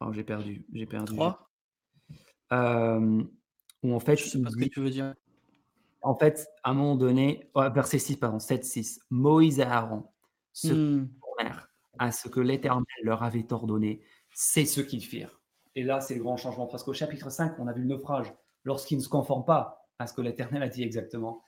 Oh, j'ai perdu, j'ai perdu. 3 euh, où en fait, Je sais pas ce que tu veux dire. en fait, à un moment donné, verset 6, pardon, 7, 6, Moïse et Aaron se hmm. tournèrent à ce que l'Éternel leur avait ordonné, c'est ce qu'ils firent. Et là, c'est le grand changement, parce qu'au chapitre 5, on a vu le naufrage, lorsqu'ils ne se conforment pas à ce que l'Éternel a dit exactement.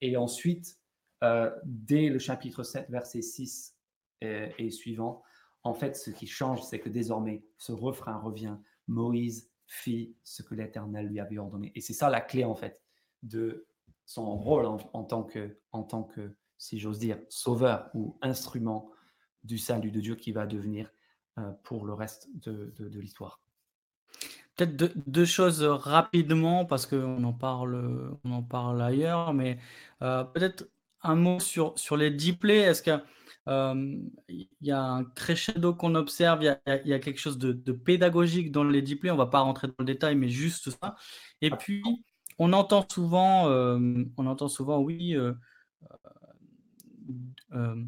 Et ensuite, euh, dès le chapitre 7, verset 6 et, et suivant, en fait, ce qui change, c'est que désormais, ce refrain revient. Moïse fit ce que l'Éternel lui avait ordonné. Et c'est ça la clé, en fait, de son rôle en, tant, que, en tant que, si j'ose dire, sauveur ou instrument du salut de Dieu qui va devenir euh, pour le reste de, l'histoire. Peut-être deux, choses rapidement, parce qu'on en parle, on en parle ailleurs, mais euh, peut-être un mot sur, sur les diplés. Est-ce que il y a un crescendo qu'on observe, il y, a, quelque chose de, pédagogique dans les diplés, on ne va pas rentrer dans le détail, mais juste ça. Et puis, on entend souvent, on entend souvent oui, euh, euh,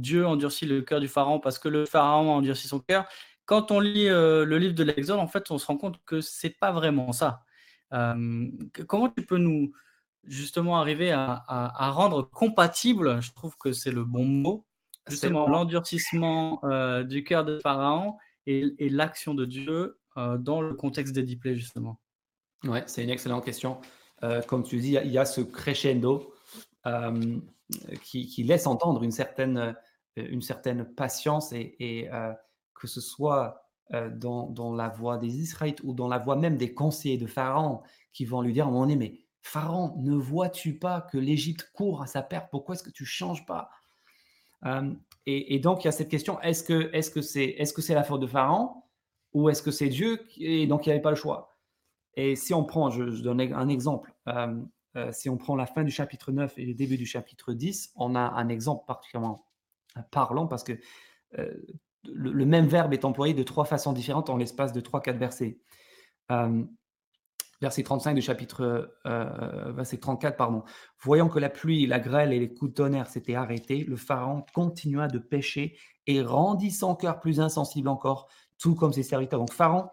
Dieu endurcit le cœur du pharaon parce que le pharaon a endurci son cœur. Quand on lit euh, le livre de l'Exode, en fait, on se rend compte que c'est pas vraiment ça. comment tu peux nous justement arriver à, à, rendre compatible, je trouve que c'est le bon mot, justement l'endurcissement euh, du cœur de Pharaon et, l'action de Dieu euh, dans le contexte des dix justement? Ouais, c'est une excellente question. Euh, comme tu dis, il y, a ce crescendo qui, laisse entendre une certaine, une certaine patience et, que ce soit dans, dans, la voix des Israélites ou dans la voix même des conseillers de Pharaon qui vont lui dire à un mais Pharaon, ne vois-tu pas que l'Égypte court à sa perte? Pourquoi est-ce que tu changes pas? Euh, et, donc, il y a cette question est-ce que c'est que c'est la faute de Pharaon ou est-ce que c'est Dieu et donc il n'y avait pas le choix? Et si on prend, je, donne un exemple, euh, euh, si on prend la fin du chapitre 9 et le début du chapitre 10, on a un exemple particulièrement parlant parce que le, même verbe est employé de trois façons différentes en l'espace de 3-4 versets verset 35 du chapitre euh, verset 34, pardon. Voyant que la pluie, la grêle et les coups de tonnerre s'étaient arrêtés, le Pharaon continua de pécher et rendit son cœur plus insensible encore, tout comme ses serviteurs. Donc Pharaon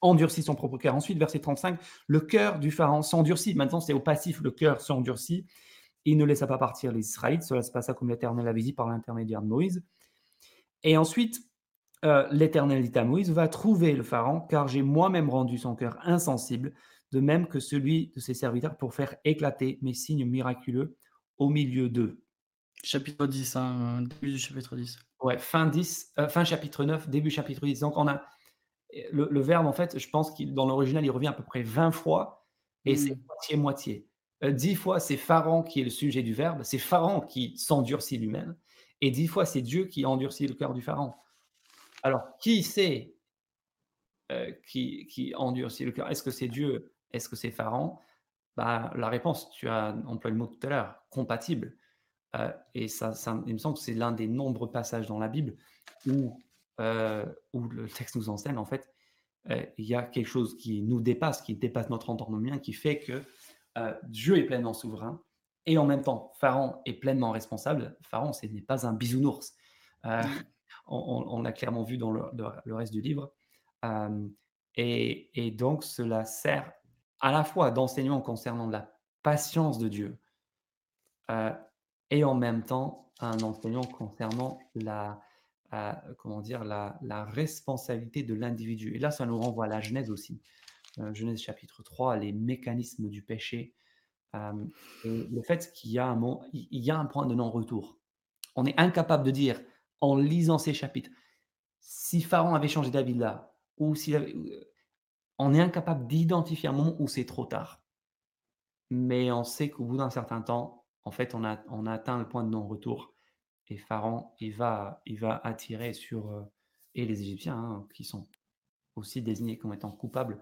endurcit son propre cœur. Ensuite, verset 35, le cœur du Pharaon s'endurcit. Maintenant, c'est au passif, le cœur s'endurcit. Il ne laissa pas partir les Israélites. Cela se passa comme l'Éternel avait dit par l'intermédiaire de Moïse. Et ensuite, euh, l'Éternel dit à Moïse, va trouver le Pharaon, car j'ai moi-même rendu son cœur insensible de même que celui de ses serviteurs pour faire éclater mes signes miraculeux au milieu d'eux. Chapitre 10, hein, début du chapitre 10. Ouais, fin, 10, euh, fin chapitre 9, début chapitre 10. Donc on a le, verbe, en fait, je pense qu'il dans l'original, il revient à peu près 20 fois et c'est hmm. moitié-moitié. Euh, dix fois, c'est Pharaon qui est le sujet du verbe, c'est Pharaon qui s'endurcit lui-même, et dix fois, c'est Dieu qui endurcit le cœur du Pharaon. Alors, qui c'est euh, qui, endurcit le cœur? Est-ce que c'est Dieu? Est-ce que c'est Pharaon? Bah, La réponse, tu as employé le mot tout à l'heure, compatible. Euh, et ça, ça, il me semble que c'est l'un des nombreux passages dans la Bible où, où le texte nous enseigne, en fait, il y a quelque chose qui nous dépasse, qui dépasse notre entendement, qui fait que euh, Dieu est pleinement souverain et en même temps, Pharaon est pleinement responsable. Pharaon, ce n'est pas un bisounours. Euh, on, l'a clairement vu dans le, reste du livre. Euh, et, donc, cela sert à la fois d'enseignement concernant la patience de Dieu et en même temps un enseignement concernant la, comment dire, la, la responsabilité de l'individu. Et là, ça nous renvoie à la Genèse aussi. Euh, Genèse chapitre 3, les mécanismes du péché. Euh, le fait qu'il y, a un, il y a un point de non-retour. On est incapable de dire, en lisant ces chapitres, si Pharaon avait changé d'avis là, ou s'il euh, on est incapable d'identifier un moment où c'est trop tard. Mais on sait qu'au bout d'un certain temps, en fait, on a, on a atteint le point de non-retour. Et Pharaon, il va, il va attirer sur, et les Égyptiens, hein, qui sont aussi désignés comme étant coupables,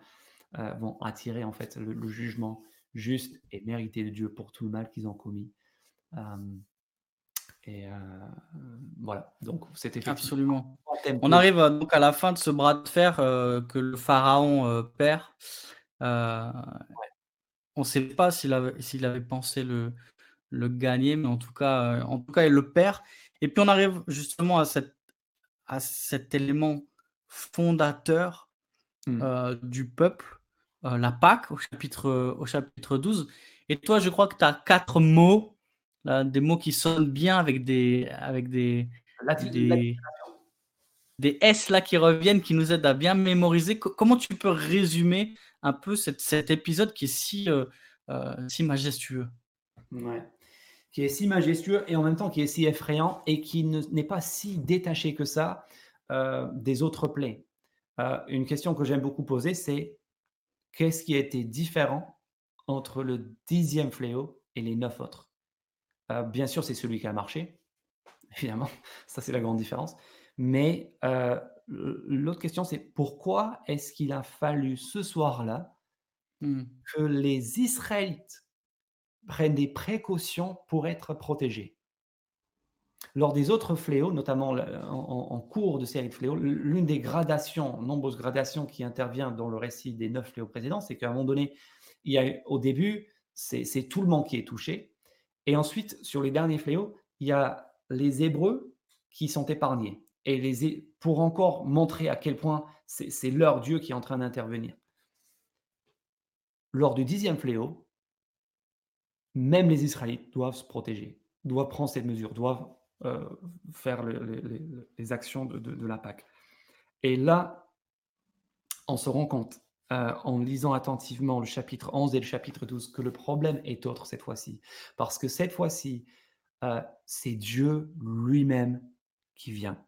euh, vont attirer en fait le, jugement juste et mérité de Dieu pour tout le mal qu'ils ont commis. et euh, voilà, donc c'était absolument. On arrive euh, donc à la fin de ce bras de fer que le pharaon perd. On ne sait pas s'il avait, s'il avait pensé le, le gagner, mais en tout cas, en tout cas, il le perd. Et puis on arrive justement à, cette, à cet élément fondateur mmh. du peuple euh, la Pâque au chapitre, au chapitre 12. Et toi, je crois que tu as quatre mots, des mots qui sonnent bien avec des, avec des, des, S là qui reviennent, qui nous aident à bien mémoriser. comment tu peux résumer un peu cet épisode qui est si, euh, euh, si majestueux? Ouais. Qui est si majestueux et en même temps qui est si effrayant et qui n'est pas si détaché que ça des autres plaies. une question que j'aime beaucoup poser, c'est Qu'est-ce qui a été différent entre le dixième fléau et les neuf autres? Euh, Bien sûr, c'est celui qui a marché, évidemment, ça c'est la grande différence. Mais euh, l'autre question, c'est pourquoi est-ce qu'il a fallu ce soir-là mmh. que les Israélites prennent des précautions pour être protégés? Lors des autres fléaux, notamment en, cours de série de fléaux, l'une des gradations, nombreuses gradations qui intervient dans le récit des neuf fléaux précédents, c'est qu'à un moment donné, il y a, au début, c'est tout le monde qui est touché. Et ensuite, sur les derniers fléaux, il y a les Hébreux qui sont épargnés. Et les, pour encore montrer à quel point c'est leur Dieu qui est en train d'intervenir. Lors du dixième fléau, même les Israélites doivent se protéger, doivent prendre cette mesure, doivent faire les, actions de, Pâque. Et là, on se rend compte, euh, en lisant attentivement le chapitre 11 et le chapitre 12, que le problème est autre cette fois-ci. Parce que cette fois-ci, euh, c'est Dieu lui-même qui vient.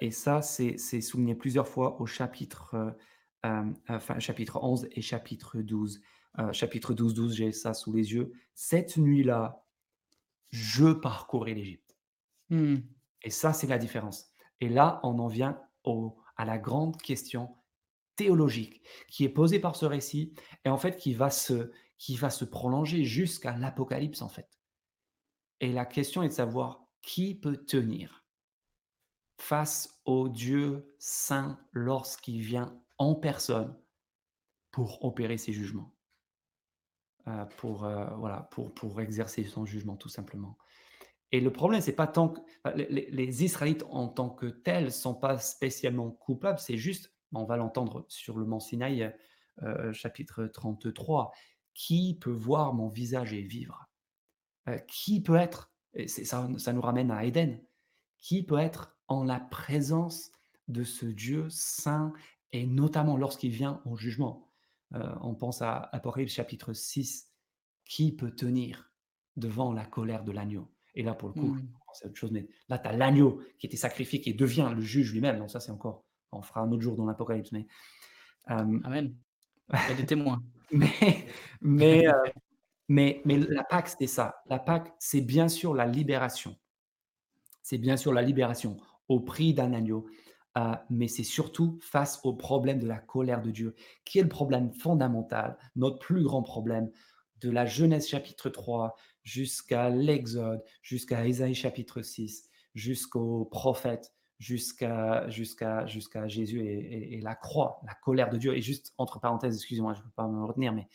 et ça, c'est souligné plusieurs fois au chapitre, enfin, chapitre 11 et chapitre 12. chapitre 12, 12, j'ai ça sous les yeux. Cette nuit-là, je parcourais l'Égypte. Mmh. Et ça, c'est la différence. Et là, on en vient à la grande question théologique qui est posée par ce récit et en fait qui va se, qui va se prolonger jusqu'à l'Apocalypse en fait. Et la question est de savoir qui peut tenir face au Dieu saint lorsqu'il vient en personne pour opérer ses jugements, euh, pour, euh, voilà, pour, pour exercer son jugement tout simplement. Et le problème, c'est pas tant que les, Israélites en tant que tels sont pas spécialement coupables, c'est juste, on va l'entendre sur le mont Sinaï, euh, chapitre 33, qui peut voir mon visage et vivre? Euh, Qui peut être, et ça, ça nous ramène à Éden, qui peut être en la présence de ce Dieu saint et notamment lorsqu'il vient au jugement? Euh, On pense à Apocalypse chapitre 6, qui peut tenir devant la colère de l'agneau? Et là, pour le coup, mmh. c'est autre chose. Mais là, tu as l'agneau qui était sacrifié, qui devient le juge lui-même. Donc, ça, c'est encore. On fera un autre jour dans l'Apocalypse. Mais, Amen. Il y a des témoins. mais, mais, Mais, mais la Pâque, c'est ça. La Pâque, c'est bien sûr la libération. C'est bien sûr la libération au prix d'un agneau, euh, mais c'est surtout face au problème de la colère de Dieu, qui est le problème fondamental, notre plus grand problème, de la Genèse chapitre 3 jusqu'à l'Exode, jusqu'à Ésaïe chapitre 6, jusqu'aux prophètes, jusqu'à jusqu'à jusqu'à Jésus et, la croix, la colère de Dieu. Et juste entre parenthèses, excusez-moi, je ne peux pas me retenir, mais,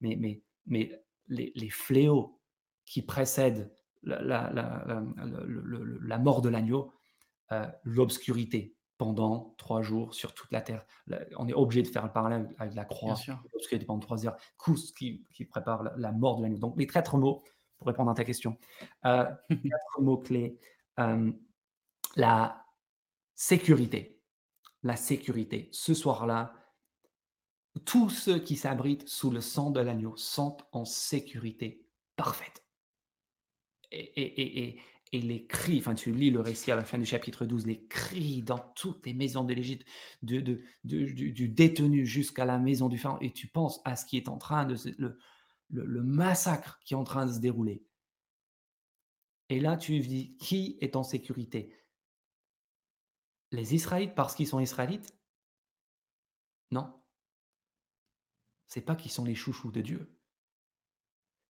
mais, mais, mais les, fléaux qui précèdent la, la, mort de l'agneau, euh, l'obscurité pendant trois jours sur toute la terre. On est obligé de faire le parallèle avec la croix, l'obscurité pendant trois heures, ce qui, qui prépare la, mort de l'agneau. Donc les quatre mots, pour répondre à ta question, euh, quatre mots clés. Euh, la sécurité. La sécurité. Ce soir-là, tous ceux qui s'abritent sous le sang de l'agneau sont en sécurité parfaite. Et, les cris, enfin tu lis le récit à la fin du chapitre 12, les cris dans toutes les maisons de l'Égypte, de, du, détenu jusqu'à la maison du pharaon, et tu penses à ce qui est en train de se, le, le, massacre qui est en train de se dérouler. Et là, tu dis, qui est en sécurité? Les Israélites parce qu'ils sont Israélites? Non c'est pas qu'ils sont les chouchous de Dieu,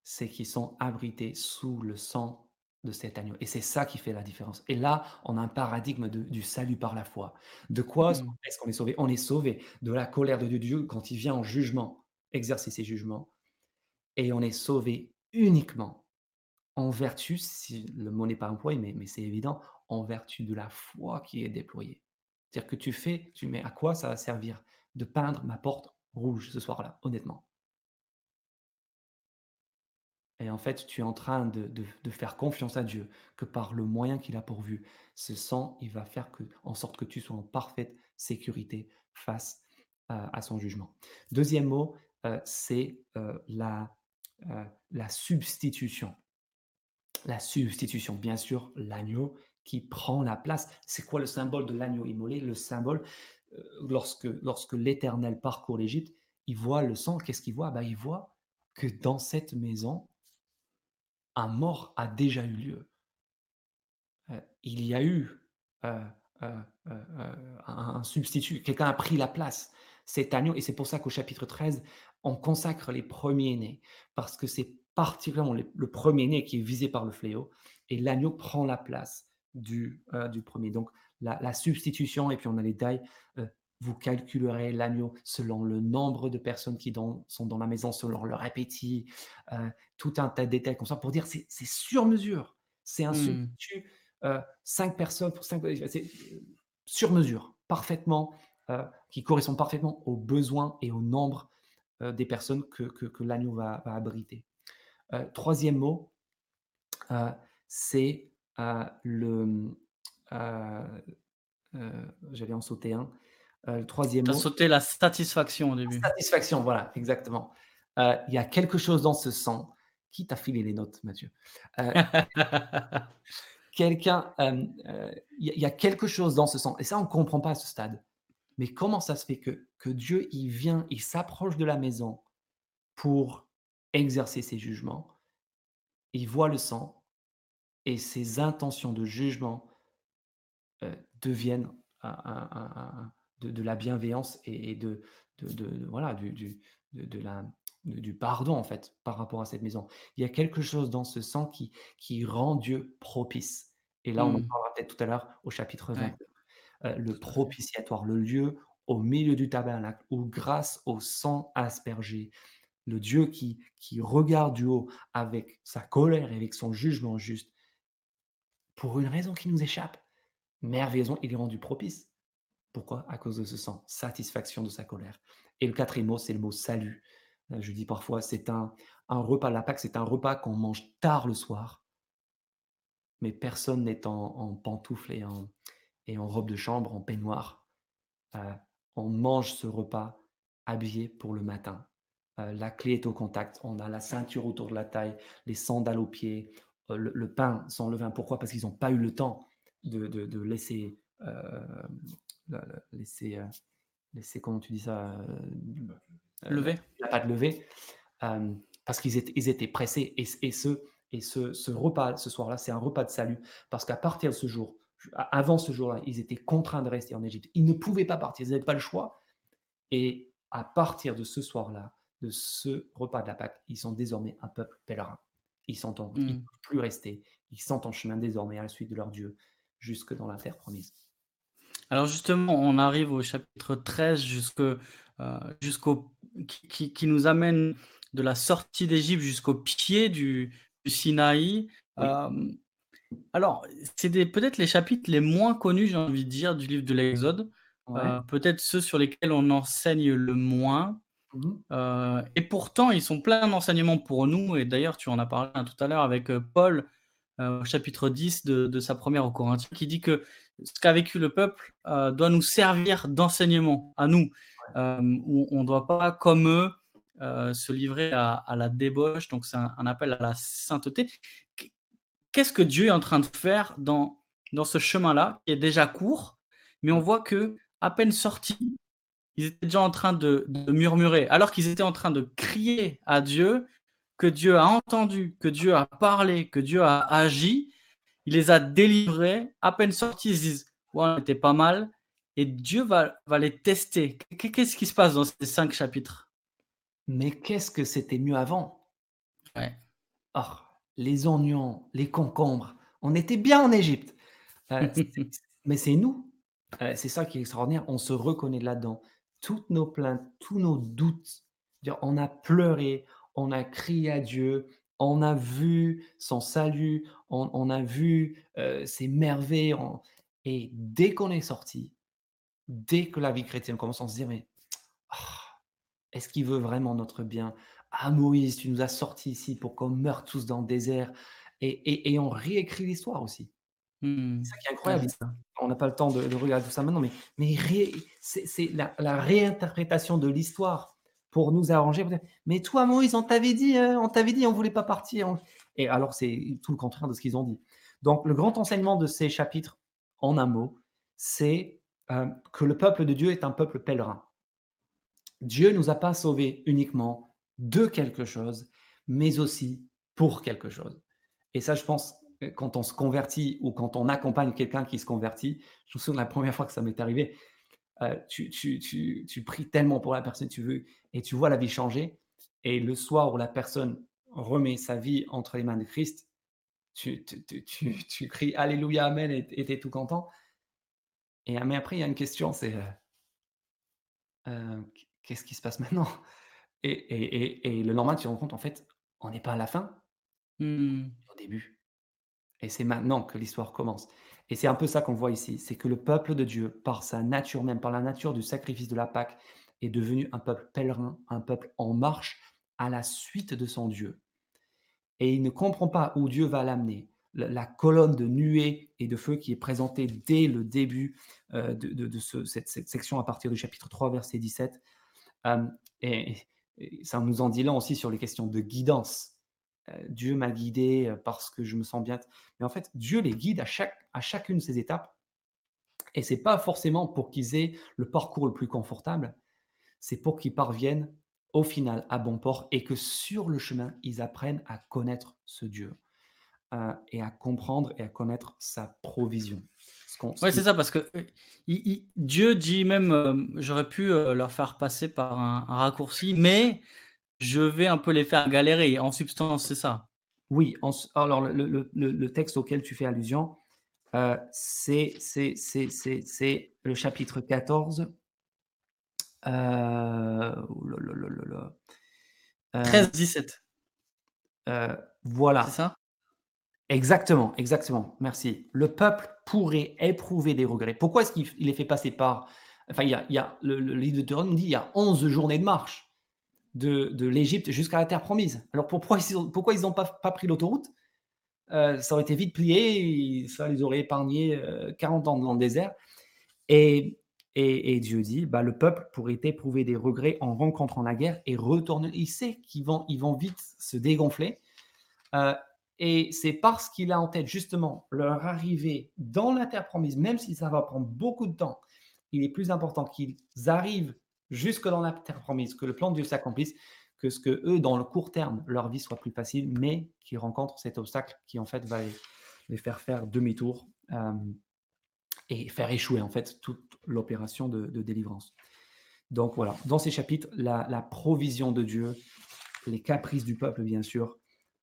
c'est qu'ils sont abrités sous le sang de cet agneau. Et c'est ça qui fait la différence. Et là, on a un paradigme du salut par la foi. De quoi mmh. est-ce qu'on est sauvé On est sauvé de la colère de Dieu quand il vient en jugement, exercer ses jugements. Et on est sauvé uniquement en vertu, si le mot n'est pas employé, mais, c'est évident, en vertu de la foi qui est déployée. C'est-à-dire que tu fais, tu mets à quoi ça va servir de peindre ma porte rouge ce soir-là, honnêtement? Et en fait, tu es en train de, faire confiance à Dieu, que par le moyen qu'il a pourvu, ce sang, il va faire en sorte que tu sois en parfaite sécurité face à son jugement. Deuxième mot, euh, c'est euh, la, euh, la substitution. La substitution, bien sûr, l'agneau qui prend la place. C'est quoi le symbole de l'agneau immolé? Le symbole, euh, lorsque, lorsque l'Éternel parcourt l'Égypte, il voit le sang. Qu'est-ce qu'il voit? Ben, Il voit que dans cette maison, un mort a déjà eu lieu. Euh, il y a eu un, substitut, quelqu'un a pris la place, cet agneau. Et c'est pour ça qu'au chapitre 13, on consacre les premiers-nés, parce que c'est particulièrement le, premier-né qui est visé par le fléau, et l'agneau prend la place du, du premier. Donc, la, substitution, et puis on a les tailles. Euh, vous calculerez l'agneau selon le nombre de personnes qui sont dans la maison, selon leur appétit, euh, tout un tas de détails comme ça pour dire c'est sur mesure. C'est un mmh. substitut, euh, cinq personnes pour cinq, c'est sur mesure, parfaitement, qui correspond parfaitement aux besoins et au nombre des personnes que, que, l'agneau va, va, abriter. troisième mot, c'est le, euh, euh, j'allais en sauter un. Euh, le troisième mot. sauté la satisfaction au début. satisfaction, voilà, exactement. Il y a quelque chose dans ce sang. Qui t'a filé les notes, Mathieu Quelqu'un, il y, a quelque chose dans ce sang. Et ça, on ne comprend pas à ce stade. Mais comment ça se fait que, que Dieu, il vient, il s'approche de la maison pour exercer ses jugements Il voit le sang et ses intentions de jugement euh, deviennent de, la bienveillance et, de, voilà, du, de, la, du pardon, en fait, par rapport à cette maison. Il y a quelque chose dans ce sang qui, qui rend Dieu propice. Et là, on en mmh. parlera peut-être tout à l'heure au chapitre 20. Euh, le propitiatoire, le lieu au milieu du tabernacle où, grâce au sang aspergé, le Dieu qui, qui regarde du haut avec sa colère et avec son jugement juste, pour une raison qui nous échappe, merveilleusement, il est rendu propice. Pourquoi? À cause de ce sang, satisfaction de sa colère. Et le quatrième mot, c'est le mot salut. Euh, je dis parfois, c'est un, un repas, la Pâque, c'est un repas qu'on mange tard le soir, mais personne n'est en, pantoufles et en, et en robe de chambre, en peignoir. Euh, on mange ce repas habillé pour le matin. Euh, la clé est au contact. On a la ceinture autour de la taille, les sandales aux pieds, le, le, pain sans levain. Pourquoi? Parce qu'ils n'ont pas eu le temps de, laisser, euh, laisser, euh, laisser, comment tu dis ça Lever. La pâte levée. euh, parce qu'ils étaient, ils étaient pressés. Et, et ce, et ce, ce repas, ce soir-là, c'est un repas de salut, parce qu'à partir de ce jour, avant ce jour-là, ils étaient contraints de rester en Égypte. Ils ne pouvaient pas partir, ils n'avaient pas le choix. Et à partir de ce soir-là, de ce repas de la Pâque, ils sont désormais un peuple pèlerin. Ils sont en, ils ne Mm. peuvent plus rester. Ils sont en chemin désormais à la suite de leur Dieu, jusque dans la terre promise. Alors justement, on arrive au chapitre 13 jusque, euh, jusqu'au, qui, qui- qui nous amène de la sortie d'Égypte jusqu'au pied du, du Sinaï. Oui. Euh, alors, c'est peut-être les chapitres les moins connus, j'ai envie de dire, du livre de l'Exode. Ouais. Euh, peut-être ceux sur lesquels on enseigne le moins. Mhm. Euh, et pourtant, ils sont pleins d'enseignements pour nous. Et d'ailleurs, tu en as parlé hein, tout à l'heure avec euh, Paul, euh, au chapitre 10 de, de sa première au Corinthiens, qui dit que ce qu'a vécu le peuple doit nous servir d'enseignement à nous. Où on ne doit pas, comme eux, se livrer à, à la débauche. Donc, c'est un, un appel à la sainteté. Qu'est-ce que Dieu est en train de faire dans, dans ce chemin-là, qui est déjà court, mais on voit que à peine sortis, ils étaient déjà en train de, de murmurer, alors qu'ils étaient en train de crier à Dieu, que Dieu a entendu, que Dieu a parlé, que Dieu a agi. Il les a délivrés. À peine sortis, ils se disent Ouais, on était pas mal. Et Dieu va, va les tester. Qu'est-ce qui se passe dans ces cinq chapitres? Mais qu'est-ce que c'était mieux avant? Ouais. Oh, les oignons, les concombres, on était bien en Égypte. Euh, mais c'est nous. Euh, c'est ça qui est extraordinaire. On se reconnaît là-dedans. Toutes nos plaintes, tous nos doutes. On a pleuré, on a crié à Dieu, on a vu son salut, on, on a vu euh, ses merveilles. on- Et dès qu'on est sorti, dès que la vie chrétienne commence, on se dit, mais ah, est-ce qu'il veut vraiment notre bien? Ah Moïse, tu nous as sortis ici pour qu'on meure tous dans le désert. Et, et- et on réécrit l'histoire aussi. Hmm. C'est ça qui est incroyable. Ouais. On n'a pas le temps de, de regarder tout ça maintenant, mais, mais ré- c'est c'est la, la réinterprétation de l'histoire pour nous arranger. Mais toi, Moïse, on t'avait dit, hein, on t'avait dit, on voulait pas partir. on- Et alors, c'est tout le contraire de ce qu'ils ont dit. Donc, le grand enseignement de ces chapitres, en un mot, c'est euh, que le peuple de Dieu est un peuple pèlerin. Dieu ne nous a pas sauvés uniquement de quelque chose, mais aussi pour quelque chose. Et ça, je pense, euh, quand on se convertit ou quand on accompagne quelqu'un qui se convertit, je me souviens de la première fois que ça m'est arrivé, euh, tu, tu, tu, tu pries tellement pour la personne que tu veux et tu vois la vie changer. Et le soir où la personne remet sa vie entre les mains de Christ, tu, cries Alléluia, Amen et tu es tout content. Et mais après, il y a une question, c'est euh, qu'est-ce qui se passe maintenant? Et, et, et, et le lendemain, tu te rends compte, en fait, on n'est pas à la fin, Hmm. au début. Et c'est maintenant que l'histoire commence. Et c'est un peu ça qu'on voit ici, c'est que le peuple de Dieu, par sa nature même, par la nature du sacrifice de la Pâque, est devenu un peuple pèlerin, un peuple en marche à la suite de son Dieu. Et il ne comprend pas où Dieu va l'amener. La, la colonne de nuée et de feu qui est présentée dès le début euh, de, de- de ce- cette, cette section à partir du chapitre 3, verset 17. Euh, et ça nous en dit là aussi sur les questions de guidance. Euh, Dieu m'a guidé euh, parce que je me sens bien. Mais en fait, Dieu les guide à, chaque, à chacune de ces étapes. Et c'est pas forcément pour qu'ils aient le parcours le plus confortable, c'est pour qu'ils parviennent au final à bon port et que sur le chemin, ils apprennent à connaître ce Dieu euh, et à comprendre et à connaître sa provision. Qui- c'est ça, parce que euh, il- il- Dieu dit même, euh, j'aurais pu euh, leur faire passer par un, un raccourci, mais je vais un peu les faire galérer. En substance, c'est ça. Oui, en alors le, le- le- le texte auquel tu fais allusion, euh, c'est le chapitre 14. Euh, oh là là là là là. Euh, 13-17, euh, voilà, c'est ça? Exactement, exactement, merci. Le peuple pourrait éprouver des regrets. Pourquoi est-ce qu'il il est fait passer par... Enfin, il y a, le, livre de Deutéronome dit il y a 11 journées de marche de, l'Égypte jusqu'à la terre promise. Alors pourquoi ils n'ont pourquoi ils pas, pris l'autoroute? Euh, Ça aurait été vite plié, ça les aurait épargné euh, 40 ans dans le désert. Et Dieu dit, bah, le peuple pourrait éprouver des regrets en rencontrant la guerre et retourner. Il sait qu'ils vont, ils vont vite se dégonfler. Euh, et c'est parce qu'il a en tête justement leur arrivée dans la terre promise, même si ça va prendre beaucoup de temps, il est plus important qu'ils arrivent jusque dans la terre promise, que le plan de Dieu s'accomplisse, que ce que eux, dans le court terme, leur vie soit plus facile, mais qu'ils rencontrent cet obstacle qui, en fait, va les, faire faire demi-tour euh, et faire échouer, en fait, toute l'opération de, délivrance. Donc voilà, dans ces chapitres, la, provision de Dieu, les caprices du peuple, bien sûr,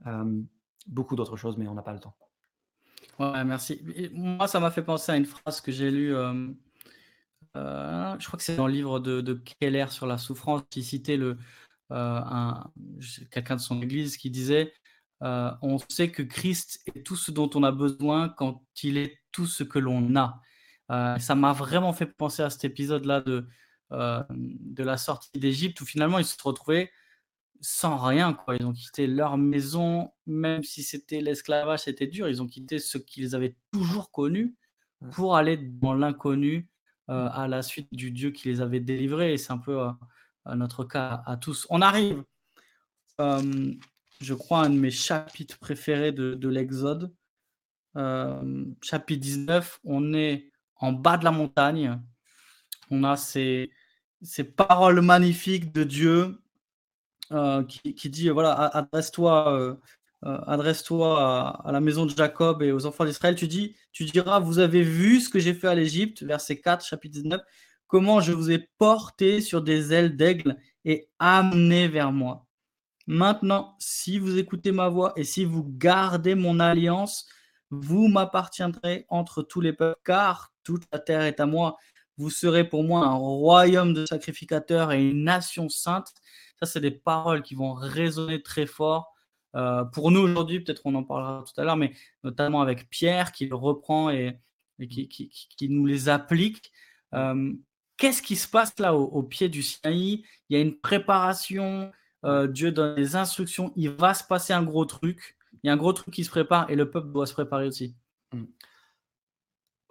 euh, beaucoup d'autres choses, mais on n'a pas le temps. Ouais, merci. moi, ça m'a fait penser à une phrase que j'ai lue. Euh, je crois que c'est dans le livre de, Keller sur la souffrance, qui citait le, euh, quelqu'un de son église qui disait euh, On sait que Christ est tout ce dont on a besoin quand il est tout ce que l'on a. Euh, ça m'a vraiment fait penser à cet épisode-là de, de la sortie d'Égypte où finalement ils se retrouvaient sans rien. Quoi. Ils ont quitté leur maison, même si c'était l'esclavage, c'était dur. Ils ont quitté ce qu'ils avaient toujours connu pour aller dans l'inconnu à la suite du Dieu qui les avait délivrés. Et c'est un peu notre cas à tous. On arrive, euh, je crois, à un de mes chapitres préférés de, l'Exode. Euh, chapitre 19, on est en bas de la montagne. On a ces, ces paroles magnifiques de Dieu euh, qui, dit, voilà, adresse-toi adresse-toi à, la maison de Jacob et aux enfants d'Israël. Tu, dis, tu diras, vous avez vu ce que j'ai fait à l'Égypte, verset 4, chapitre 19 comment je vous ai porté sur des ailes d'aigle et amené vers moi. Maintenant, si vous écoutez ma voix et si vous gardez mon alliance, vous m'appartiendrez entre tous les peuples, car toute la terre est à moi. Vous serez pour moi un royaume de sacrificateurs et une nation sainte. Ça, c'est des paroles qui vont résonner très fort. Euh, pour nous aujourd'hui, peut-être on en parlera tout à l'heure, mais notamment avec Pierre qui le reprend et, qui, nous les applique. Euh, Qu'est-ce qui se passe là au, pied du Sinaï? Il y a une préparation, euh, Dieu donne des instructions, il va se passer un gros truc. Il y a un gros truc qui se prépare et le peuple doit se préparer aussi. Mmh.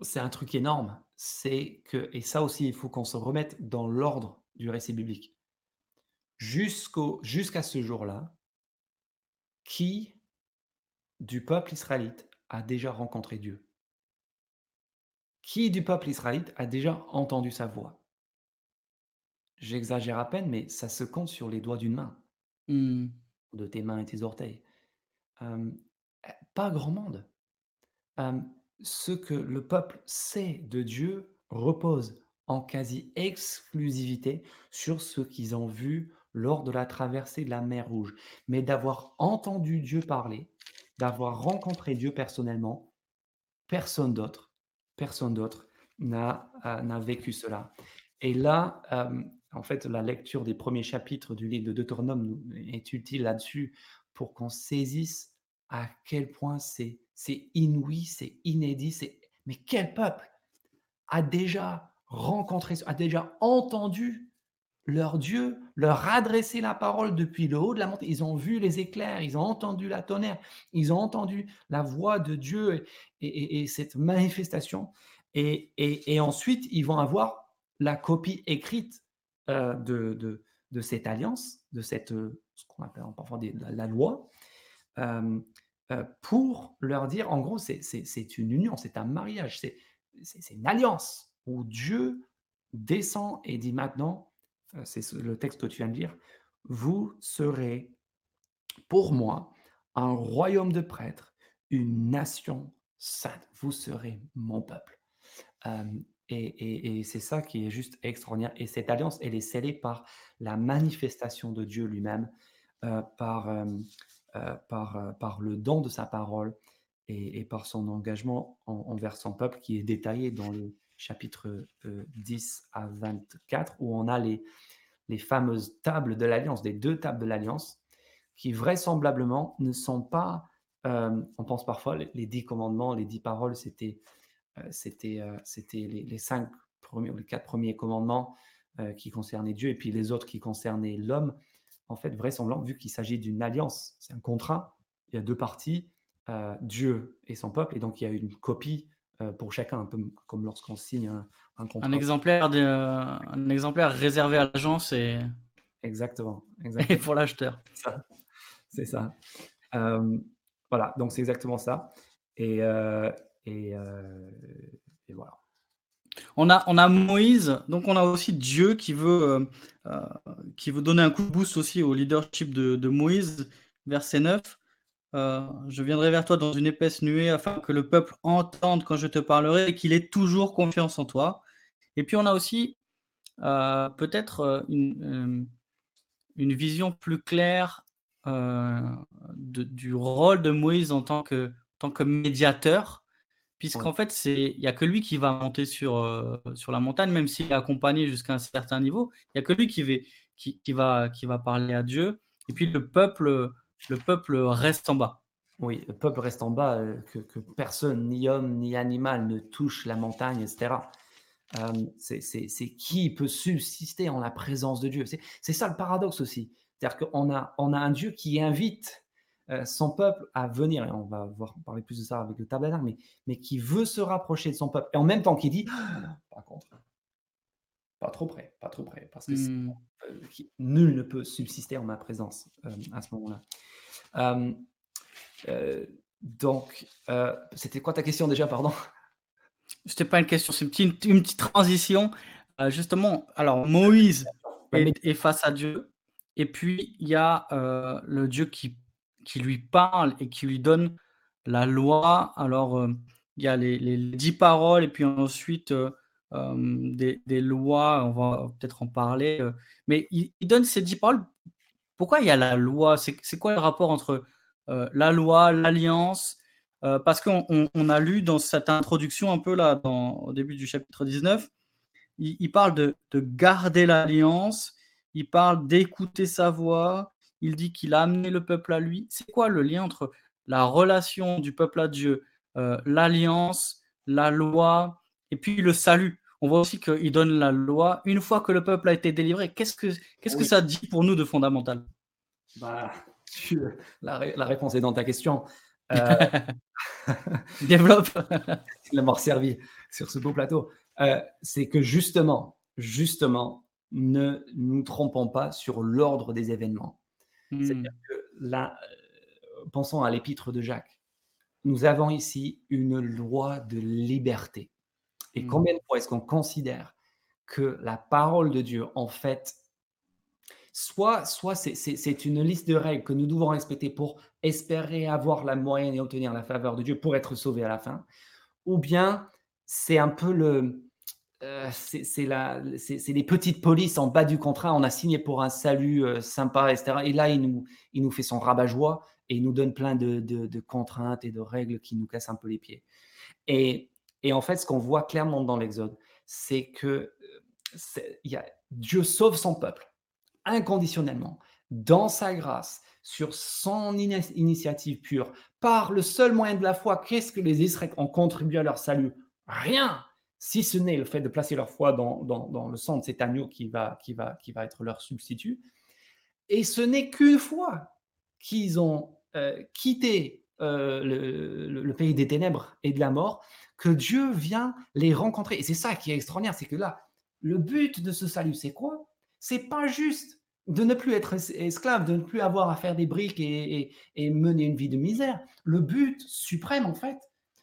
C'est un truc énorme. C'est que, et ça aussi, il faut qu'on se remette dans l'ordre du récit biblique. Jusqu'au, jusqu'à ce jour-là, qui du peuple israélite a déjà rencontré Dieu? Qui du peuple israélite a déjà entendu sa voix? J'exagère à peine, mais ça se compte sur les doigts d'une main, mmh. de tes mains et tes orteils. Pas grand monde. Ce que le peuple sait de Dieu repose en quasi-exclusivité sur ce qu'ils ont vu lors de la traversée de la mer Rouge. Mais d'avoir entendu Dieu parler, d'avoir rencontré Dieu personnellement, personne d'autre, personne d'autre n'a n'a vécu cela. Et là, en fait, la lecture des premiers chapitres du livre de Deutéronome est utile là-dessus pour qu'on saisisse à quel point c'est inouï, c'est inédit, c'est mais quel peuple a déjà rencontré, a déjà entendu leur Dieu leur adresser la parole depuis le haut de la montagne? Ils ont vu les éclairs, ils ont entendu la tonnerre, ils ont entendu la voix de Dieu et, cette manifestation. Et, ensuite, ils vont avoir la copie écrite euh, de, cette alliance, de cette, euh, ce qu'on appelle parfois la, loi, euh, pour leur dire, en gros, c'est une union, c'est un mariage, c'est une alliance où Dieu descend et dit maintenant, c'est le texte que tu viens de lire, vous serez pour moi un royaume de prêtres, une nation sainte, vous serez mon peuple. Et, c'est ça qui est juste extraordinaire. Et cette alliance, elle est scellée par la manifestation de Dieu lui-même, euh, par, euh, euh, par, par le don de sa parole et, par son engagement envers son peuple qui est détaillé dans le chapitre 10 à 24, où on a les, les fameuses tables de l'alliance, des deux tables de l'alliance, qui vraisemblablement ne sont pas, on pense parfois, les dix commandements, les dix paroles, c'était euh, euh, les, cinq premiers les quatre premiers commandements euh, qui concernaient Dieu et puis les autres qui concernaient l'homme. En fait, vraisemblablement, vu qu'il s'agit d'une alliance, c'est un contrat, il y a deux parties, Dieu et son peuple, et donc il y a une copie pour chacun, un peu comme lorsqu'on signe un, contrat. Un exemplaire, de, un exemplaire réservé à l'agence et... Exactement, exactement. Et pour l'acheteur. C'est ça. voilà, donc c'est exactement ça. Et, et, voilà. On a, Moïse, donc on a aussi Dieu qui veut, qui veut donner un coup de boost aussi au leadership de, Moïse, verset 9. je viendrai vers toi dans une épaisse nuée afin que le peuple entende quand je te parlerai et qu'il ait toujours confiance en toi. Et puis on a aussi peut-être une, vision plus claire du rôle de Moïse en tant que médiateur, puisqu'en fait, il n'y a que lui qui va monter sur, sur la montagne, même s'il est accompagné jusqu'à un certain niveau, il n'y a que lui qui va, qui, qui, va, qui va parler à Dieu, et puis le peuple, le peuple reste en bas. Oui, le peuple reste en bas, que, que, personne, ni homme, ni animal, ne touche la montagne, etc. c'est qui peut subsister en la présence de Dieu? C'est ça le paradoxe aussi. C'est-à-dire qu'on a, on a un Dieu qui invite euh, son peuple à venir, et on va voir, parler plus de ça avec le tabernacle, mais, mais qui veut se rapprocher de son peuple. Et en même temps qui dit, ah, par contre, pas trop près, pas trop près, parce que mmh. euh, nul ne peut subsister en ma présence euh, à ce moment-là. donc, c'était quoi ta question déjà, pardon? C'était pas une question, c'est une une petite transition. justement, alors Moïse est, face à Dieu, et puis, il y a le Dieu qui, qui lui parle et qui lui donne la loi. Alors, il y a les, dix paroles et puis ensuite des, des, lois. On va peut-être en parler. mais il, donne ces dix paroles. Pourquoi il y a la loi? C'est quoi le rapport entre la loi, l'alliance? Parce qu'on on, a lu dans cette introduction un peu là, au début du chapitre 19, il, parle de garder l'alliance il parle d'écouter sa voix, il dit qu'il a amené le peuple à lui. C'est quoi le lien entre la relation du peuple à Dieu, euh, l'alliance, la loi et puis le salut? On voit aussi qu'il donne la loi une fois que le peuple a été délivré. Qu'est-ce que, qu'est-ce que ça dit pour nous de fondamental? Bah, la, réponse est dans ta question. Euh... Développe. Il m'a servi sur ce beau plateau. Euh, c'est que justement, justement, ne nous trompons pas sur l'ordre des événements. C'est-à-dire mmh. que là, euh, pensons à l'épître de Jacques. Nous avons ici une loi de liberté. Et mmh. combien de fois est-ce qu'on considère que la parole de Dieu, en fait, soit, soit c'est une liste de règles que nous devons respecter pour espérer avoir la moyenne et obtenir la faveur de Dieu pour être sauvé à la fin, ou bien c'est un peu le, euh, c'est des petites polices en bas du contrat. On a signé pour un salut euh, sympa, etc. Et là, il nous, fait son rabat-joie et il nous donne plein de, contraintes et de règles qui nous cassent un peu les pieds. Et, en fait, ce qu'on voit clairement dans l'Exode, c'est que a, Dieu sauve son peuple inconditionnellement, dans sa grâce, sur son initiative pure, par le seul moyen de la foi. Qu'est-ce que les Israélites ont contribué à leur salut? Rien si ce n'est le fait de placer leur foi dans, le sang de cet agneau qui va, qui, va, qui va être leur substitut. Et ce n'est qu'une fois qu'ils ont euh, quitté euh, le, pays des ténèbres et de la mort que Dieu vient les rencontrer. Et c'est ça qui est extraordinaire, c'est que là, le but de ce salut, c'est quoi? C'est pas juste de ne plus être esclave, de ne plus avoir à faire des briques et mener une vie de misère. Le but suprême, en fait,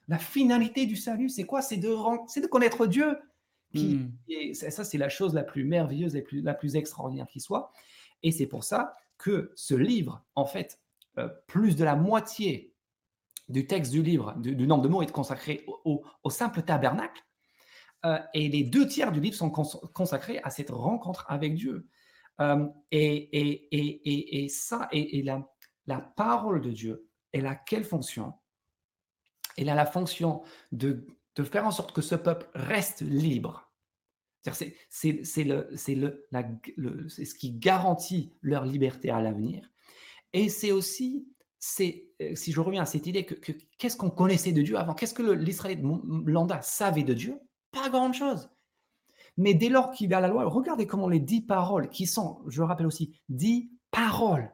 la finalité du salut, c'est quoi? C'est de, de connaître Dieu. Qui, hmm. et ça, c'est la chose la plus merveilleuse, la plus, la plus extraordinaire qui soit. Et c'est pour ça que ce livre, en fait, euh, plus de la moitié du texte du livre, du, nombre de mots, est consacré au, simple tabernacle. Euh, et les deux tiers du livre sont consacrés à cette rencontre avec Dieu. Euh, et, et, ça, et, la, la parole de Dieu, elle a quelle fonction elle a la fonction de, faire en sorte que ce peuple reste libre. C'est le, le, ce qui garantit leur liberté à l'avenir. Et c'est aussi, euh, si je reviens à cette idée, que, qu'est-ce qu'on connaissait de Dieu avant? Qu'est-ce que l'Israël lambda savait de Dieu? Pas grand-chose. Mais dès lors qu'il a la loi, regardez comment les dix paroles, qui sont, je le rappelle aussi, dix paroles,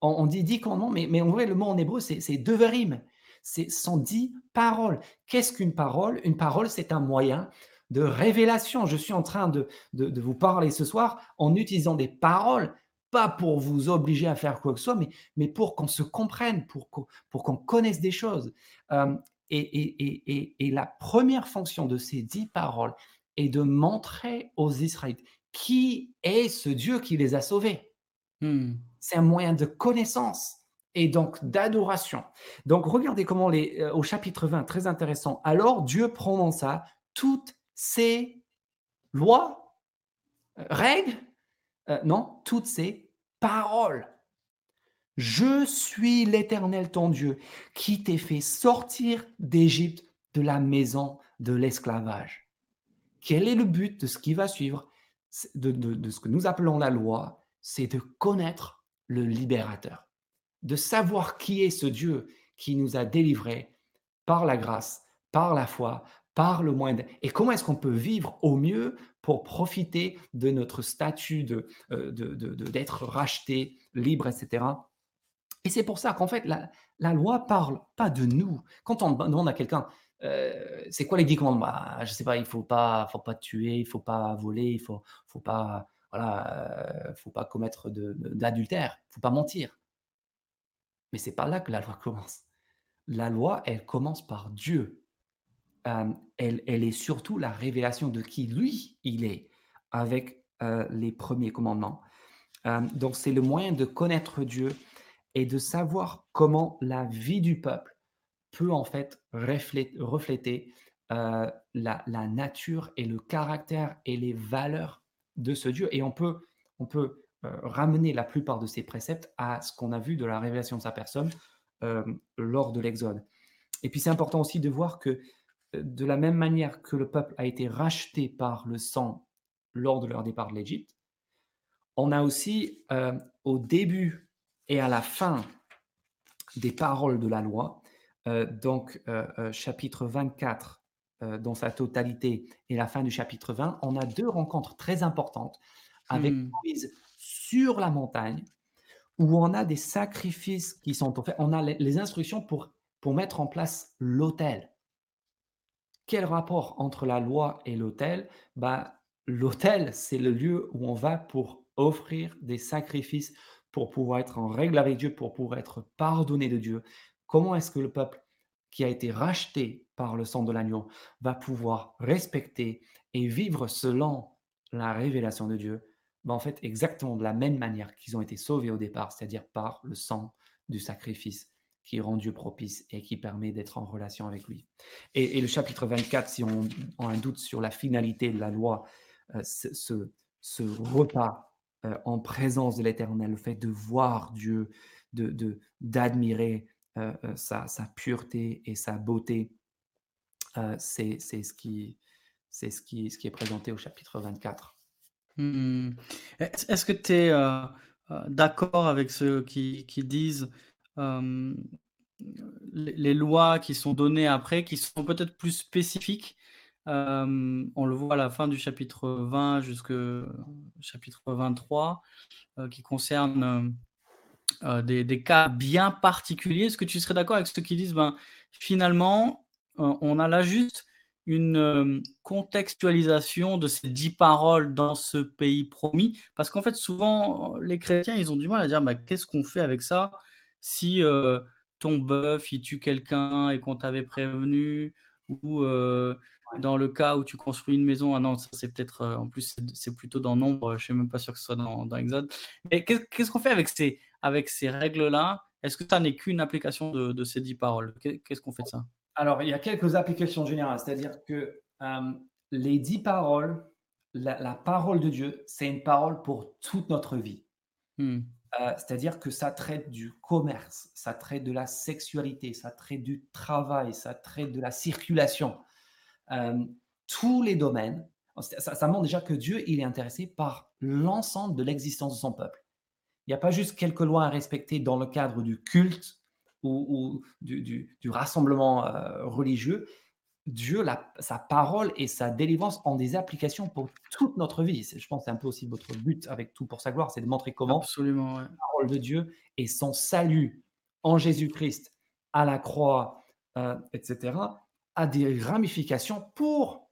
on, dit dix commandements, mais, mais en vrai, le mot en hébreu, c'est devarim c'est sont dix paroles. Qu'est-ce qu'une parole? Une parole, c'est un moyen de révélation. Je suis en train de, de, vous parler ce soir en utilisant des paroles, pas pour vous obliger à faire quoi que ce soit, mais, mais pour qu'on se comprenne, pour qu'on, pour qu'on connaisse des choses. Euh, et, et, et, et, la première fonction de ces dix paroles et de montrer aux Israélites qui est ce Dieu qui les a sauvés. Hmm. C'est un moyen de connaissance et donc d'adoration. Donc regardez comment les, euh, au chapitre 20, très intéressant. Alors Dieu prononça toutes ces lois, euh, règles, euh, non, toutes ces paroles. Je suis l'Éternel ton Dieu qui t'ai fait sortir d'Égypte de la maison de l'esclavage. Quel est le but de ce qui va suivre, de ce que nous appelons la loi C'est de connaître le libérateur, de savoir qui est ce Dieu qui nous a délivrés par la grâce, par la foi, par le moyen. Et comment est-ce qu'on peut vivre au mieux pour profiter de notre statut de, euh, d'être racheté, libre, etc. Et c'est pour ça qu'en fait, la, la, loi parle pas de nous. Quand on demande à quelqu'un, euh, c'est quoi les dix commandements? Bah, Je sais pas, il faut pas, faut pas tuer, il faut pas voler, il faut, faut pas, voilà, euh, faut pas commettre d'adultère, il faut pas mentir. Mais c'est pas là que la loi commence. La loi, elle commence par Dieu elle, est surtout la révélation de qui lui, il est, avec les premiers commandements. donc c'est le moyen de connaître Dieu et de savoir comment la vie du peuple peut en fait refléter, la, nature et le caractère et les valeurs de ce Dieu. Et on peut, on peut ramener la plupart de ces préceptes à ce qu'on a vu de la révélation de sa personne lors de l'Exode. Et puis c'est important aussi de voir que de la même manière que le peuple a été racheté par le sang lors de leur départ de l'Égypte, on a aussi euh, au début et à la fin des paroles de la loi, euh, donc euh, chapitre 24 dans sa totalité et la fin du chapitre 20, on a deux rencontres très importantes avec mmh. Moïse sur la montagne, où on a des sacrifices qui sont faits, on a les, instructions pour, pour mettre en place l'autel. Quel rapport entre la loi et l'autel? Bah, L'autel, c'est le lieu où on va pour offrir des sacrifices, pour pouvoir être en règle avec Dieu, pour pouvoir être pardonné de Dieu. Comment est-ce que le peuple qui a été racheté par le sang de l'agneau va pouvoir respecter et vivre selon la révélation de Dieu? Bah, En fait, exactement de la même manière qu'ils ont été sauvés au départ, c'est-à-dire par le sang du sacrifice qui rend Dieu propice et qui permet d'être en relation avec lui. Et, le chapitre 24, si on, a un doute sur la finalité de la loi, euh, ce, repas euh, en présence de l'Éternel, le fait de voir Dieu, de d'admirer euh, sa, pureté et sa beauté, c'est ce qui est présenté au chapitre 24. Mmh. Est-ce que tu es d'accord avec ceux qui, disent les lois qui sont données après, qui sont peut-être plus spécifiques? on le voit à la fin du chapitre 20 jusqu'au chapitre 23, qui concernent des, cas bien particuliers. Est-ce que tu serais d'accord avec ceux qui disent, ben, finalement, on a là juste une contextualisation de ces dix paroles dans ce pays promis? Parce qu'en fait, souvent, les chrétiens, ils ont du mal à dire, ben, qu'est-ce qu'on fait avec ça? Si ton bœuf, il tue quelqu'un et qu'on t'avait prévenu, ou dans le cas où tu construis une maison, ah non, ça c'est peut-être, en plus c'est plutôt dans Nombre, je ne suis même pas sûr que ce soit dans, dans Exode. Mais qu'est-ce qu'on fait avec ces, avec ces règles-là? Est-ce que ça n'est qu'une application de, ces dix paroles? Qu'est-ce qu'on fait de ça? Alors, il y a quelques applications générales, c'est-à-dire que les dix paroles, la, parole de Dieu, c'est une parole pour toute notre vie. Mmh. Euh, c'est-à-dire que ça traite du commerce, ça traite de la sexualité, ça traite du travail, ça traite de la circulation. Euh, tous les domaines, ça, montre déjà que Dieu, il est intéressé par l'ensemble de l'existence de son peuple. Il n'y a pas juste quelques lois à respecter dans le cadre du culte ou, du, rassemblement euh, religieux. Dieu, sa parole et sa délivrance ont des applications pour toute notre vie. Je pense que c'est un peu aussi votre but avec tout pour sa gloire, c'est de montrer comment Absolument, la parole de Dieu et son salut en Jésus-Christ à la croix, euh, etc., a des ramifications pour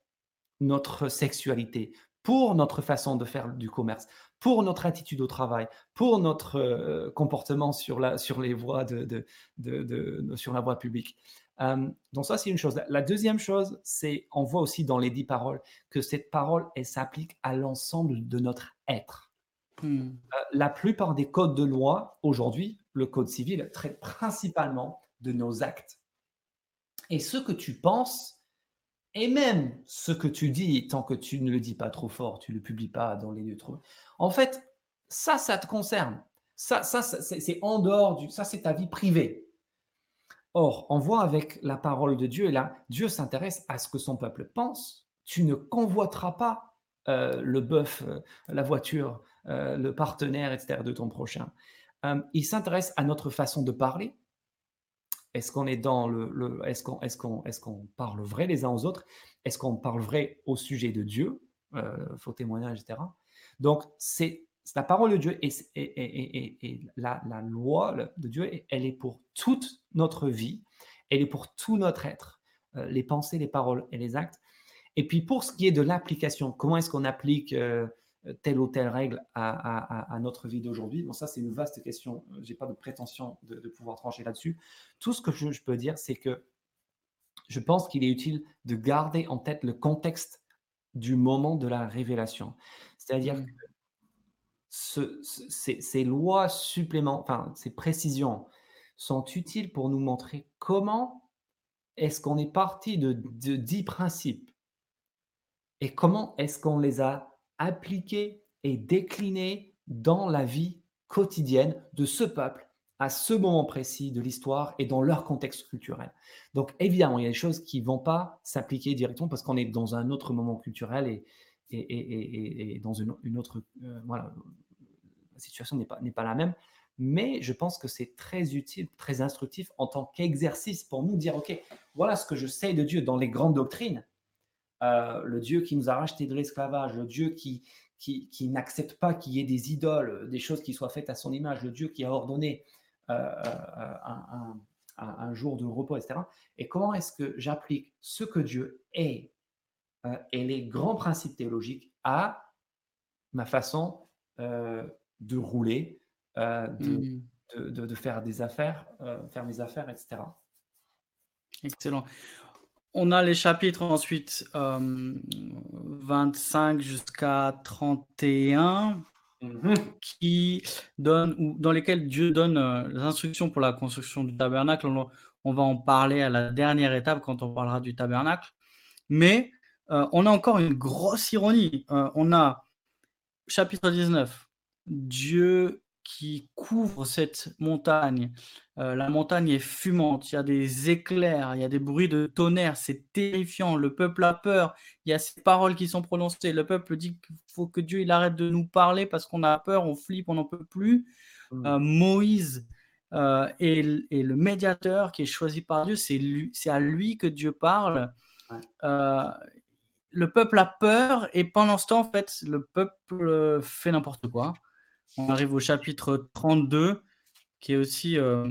notre sexualité, pour notre façon de faire du commerce, pour notre attitude au travail, pour notre euh, comportement sur, la, sur les voies de, de, sur la voie publique. Euh, donc ça, c'est une chose. La deuxième chose, c'est, on voit aussi dans les dix paroles que cette parole, elle s'applique à l'ensemble de notre être. Hmm. Euh, la plupart des codes de loi, aujourd'hui, le code civil traite principalement de nos actes. Et ce que tu penses, et même ce que tu dis, tant que tu ne le dis pas trop fort, tu ne le publies pas dans les lieux trop. En fait, ça, ça te concerne. Ça, ça, c'est en dehors du. Ça, c'est ta vie privée. Or, on voit avec la parole de Dieu, là, Dieu s'intéresse à ce que son peuple pense. Tu ne convoiteras pas euh, le bœuf, euh, la voiture, euh, le partenaire, etc. de ton prochain. il s'intéresse à notre façon de parler. Est-ce qu'on est dans le, est-ce qu'on est-ce qu'on est-ce qu'on parle vrai les uns aux autres? Est-ce qu'on parle vrai au sujet de Dieu? Faux témoignage, etc. Donc c'est la parole de Dieu et, la, loi de Dieu, elle est pour toute notre vie, elle est pour tout notre être, euh, les pensées, les paroles et les actes. Et puis pour ce qui est de l'application, comment est-ce qu'on applique euh, telle ou telle règle à, notre vie d'aujourd'hui Bon, ça c'est une vaste question. Je n'ai pas de prétention de, pouvoir trancher là-dessus. Tout ce que je, peux dire, c'est que je pense qu'il est utile de garder en tête le contexte du moment de la révélation. C'est-à-dire mmh. que ces, lois supplémentaires, enfin, ces précisions sont utiles pour nous montrer comment est-ce qu'on est parti de dix principes et comment est-ce qu'on les a appliqués et déclinés dans la vie quotidienne de ce peuple à ce moment précis de l'histoire et dans leur contexte culturel. Donc évidemment, il y a des choses qui ne vont pas s'appliquer directement parce qu'on est dans un autre moment culturel et, et, dans une, autre. Euh, voilà, la situation n'est pas, pas la même. Mais je pense que c'est très utile, très instructif en tant qu'exercice pour nous dire OK, voilà ce que je sais de Dieu dans les grandes doctrines. Euh, le Dieu qui nous a racheté de l'esclavage, le Dieu qui, qui, qui n'accepte pas qu'il y ait des idoles, des choses qui soient faites à son image, le Dieu qui a ordonné euh, un, un, jour de repos, etc. Et comment est-ce que j'applique ce que Dieu est euh, et les grands principes théologiques à ma façon euh, de rouler, euh, mmh. de, de, faire des affaires, faire mes affaires, etc. Excellent. On a les chapitres ensuite 25 jusqu'à 31 mmh qui donnent, ou dans lesquels Dieu donne les instructions pour la construction du tabernacle. on, va en parler à la dernière étape quand on parlera du tabernacle. Mais euh, on a encore une grosse ironie. Euh, on a chapitre 19, Dieu qui couvre cette montagne. Euh, la montagne est fumante, il y a des éclairs, il y a des bruits de tonnerre, c'est terrifiant. Le peuple a peur, il y a ces paroles qui sont prononcées. Le peuple dit qu'il faut que Dieu il arrête de nous parler parce qu'on a peur, on flippe, on n'en peut plus. Mmh. Moïse est, le médiateur qui est choisi par Dieu, c'est à lui que Dieu parle le peuple a peur et pendant ce temps, en fait, le peuple euh, fait n'importe quoi. On arrive au chapitre 32, qui est aussi euh,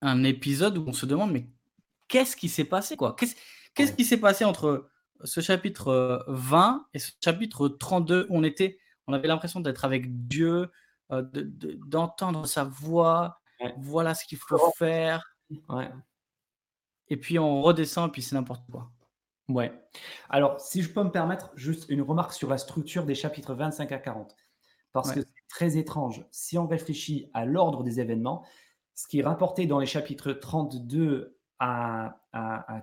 un épisode où on se demande, mais qu'est-ce qui s'est passé quoi? Qu'est-ce qui s'est passé entre ce chapitre 20 euh, et ce chapitre 32 où on était, on avait l'impression d'être avec Dieu, d'entendre sa voix, voilà ce qu'il faut faire. Et puis on redescend et puis c'est n'importe quoi. Ouais. Alors, si je peux me permettre, juste une remarque sur la structure des chapitres 25 à 40. Parce que c'est très étrange. Si on réfléchit à l'ordre des événements, ce qui est rapporté dans les chapitres 32 à,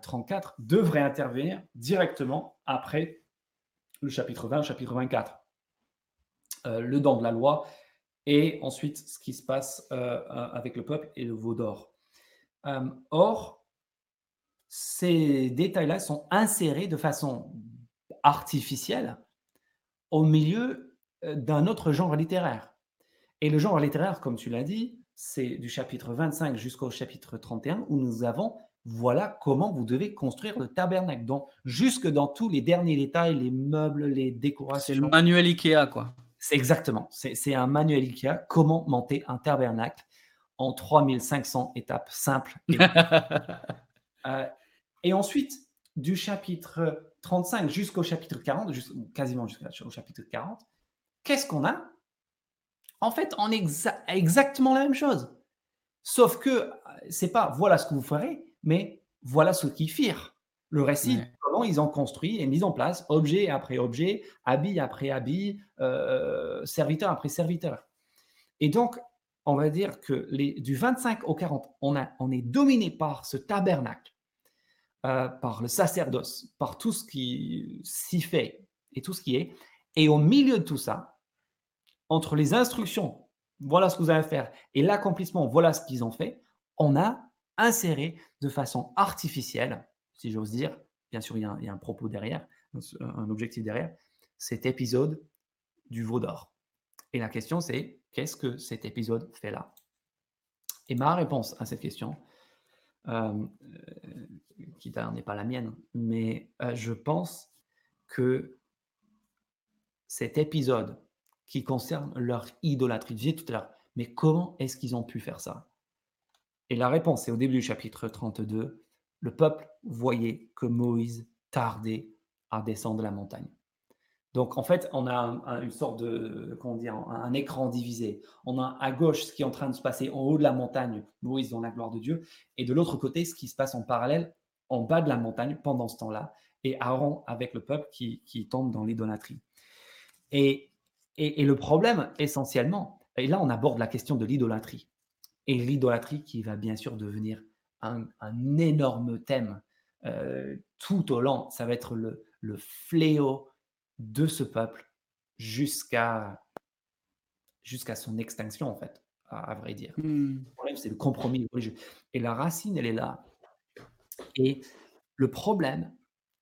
34 devrait intervenir directement après le chapitre 20, le chapitre 24. Euh, le don de la loi et ensuite ce qui se passe euh, avec le peuple et le veau d'or. Euh, or, ces détails-là sont insérés de façon artificielle au milieu euh, d'un autre genre littéraire. Et le genre littéraire, comme tu l'as dit, c'est du chapitre 25 jusqu'au chapitre 31 où nous avons voilà comment vous devez construire le tabernacle. Donc, jusque dans tous les derniers détails, les meubles, les décorations. C'est le manuel Ikea, quoi. C'est exactement. C'est un manuel Ikea. Comment monter un tabernacle en 3500 étapes simples. Euh, et ensuite, du chapitre 35 jusqu'au chapitre 40, quasiment jusqu'au chapitre 40, qu'est-ce qu'on a? En fait, on est exactement la même chose. Sauf que c'est pas voilà ce que vous ferez, mais voilà ce qu'ils firent. Le récit, Ouais. comment ils ont construit et mis en place, objet après objet, habit après habit, euh, serviteur après serviteur. Et donc, on va dire que les, du 25 au 40, on, a, on est dominé par ce tabernacle, euh, par le sacerdoce, par tout ce qui s'y fait et tout ce qui est. Et au milieu de tout ça, entre les instructions, voilà ce que vous allez faire, et l'accomplissement, voilà ce qu'ils ont fait, on a inséré de façon artificielle, si j'ose dire, bien sûr, il y, a un, propos derrière, un, objectif derrière, cet épisode du veau d'or. Et la question, c'est qu'est-ce que cet épisode fait là? Et ma réponse à cette question, euh, euh, qui n'est pas la mienne, mais euh, je pense que cet épisode qui concerne leur idolâtrie, je disais tout à l'heure, mais comment est-ce qu'ils ont pu faire ça? Et la réponse est au début du chapitre 32, le peuple voyait que Moïse tardait à descendre la montagne. Donc, en fait, on a un, un, une sorte de, comment dire, un, écran divisé. On a à gauche ce qui est en train de se passer en haut de la montagne, Moïse dans la gloire de Dieu, et de l'autre côté, ce qui se passe en parallèle en bas de la montagne pendant ce temps-là, et Aaron avec le peuple qui tombe dans l'idolâtrie. Et, et, et, le problème, essentiellement, et là, on aborde la question de l'idolâtrie. Et l'idolâtrie qui va bien sûr devenir un, un énorme thème euh, tout au long. Ça va être le, le fléau de ce peuple jusqu'à jusqu'à son extinction, en fait, à, à vrai dire. Mm. Le problème, c'est le compromis religieux. Et la racine, elle est là. Et le problème,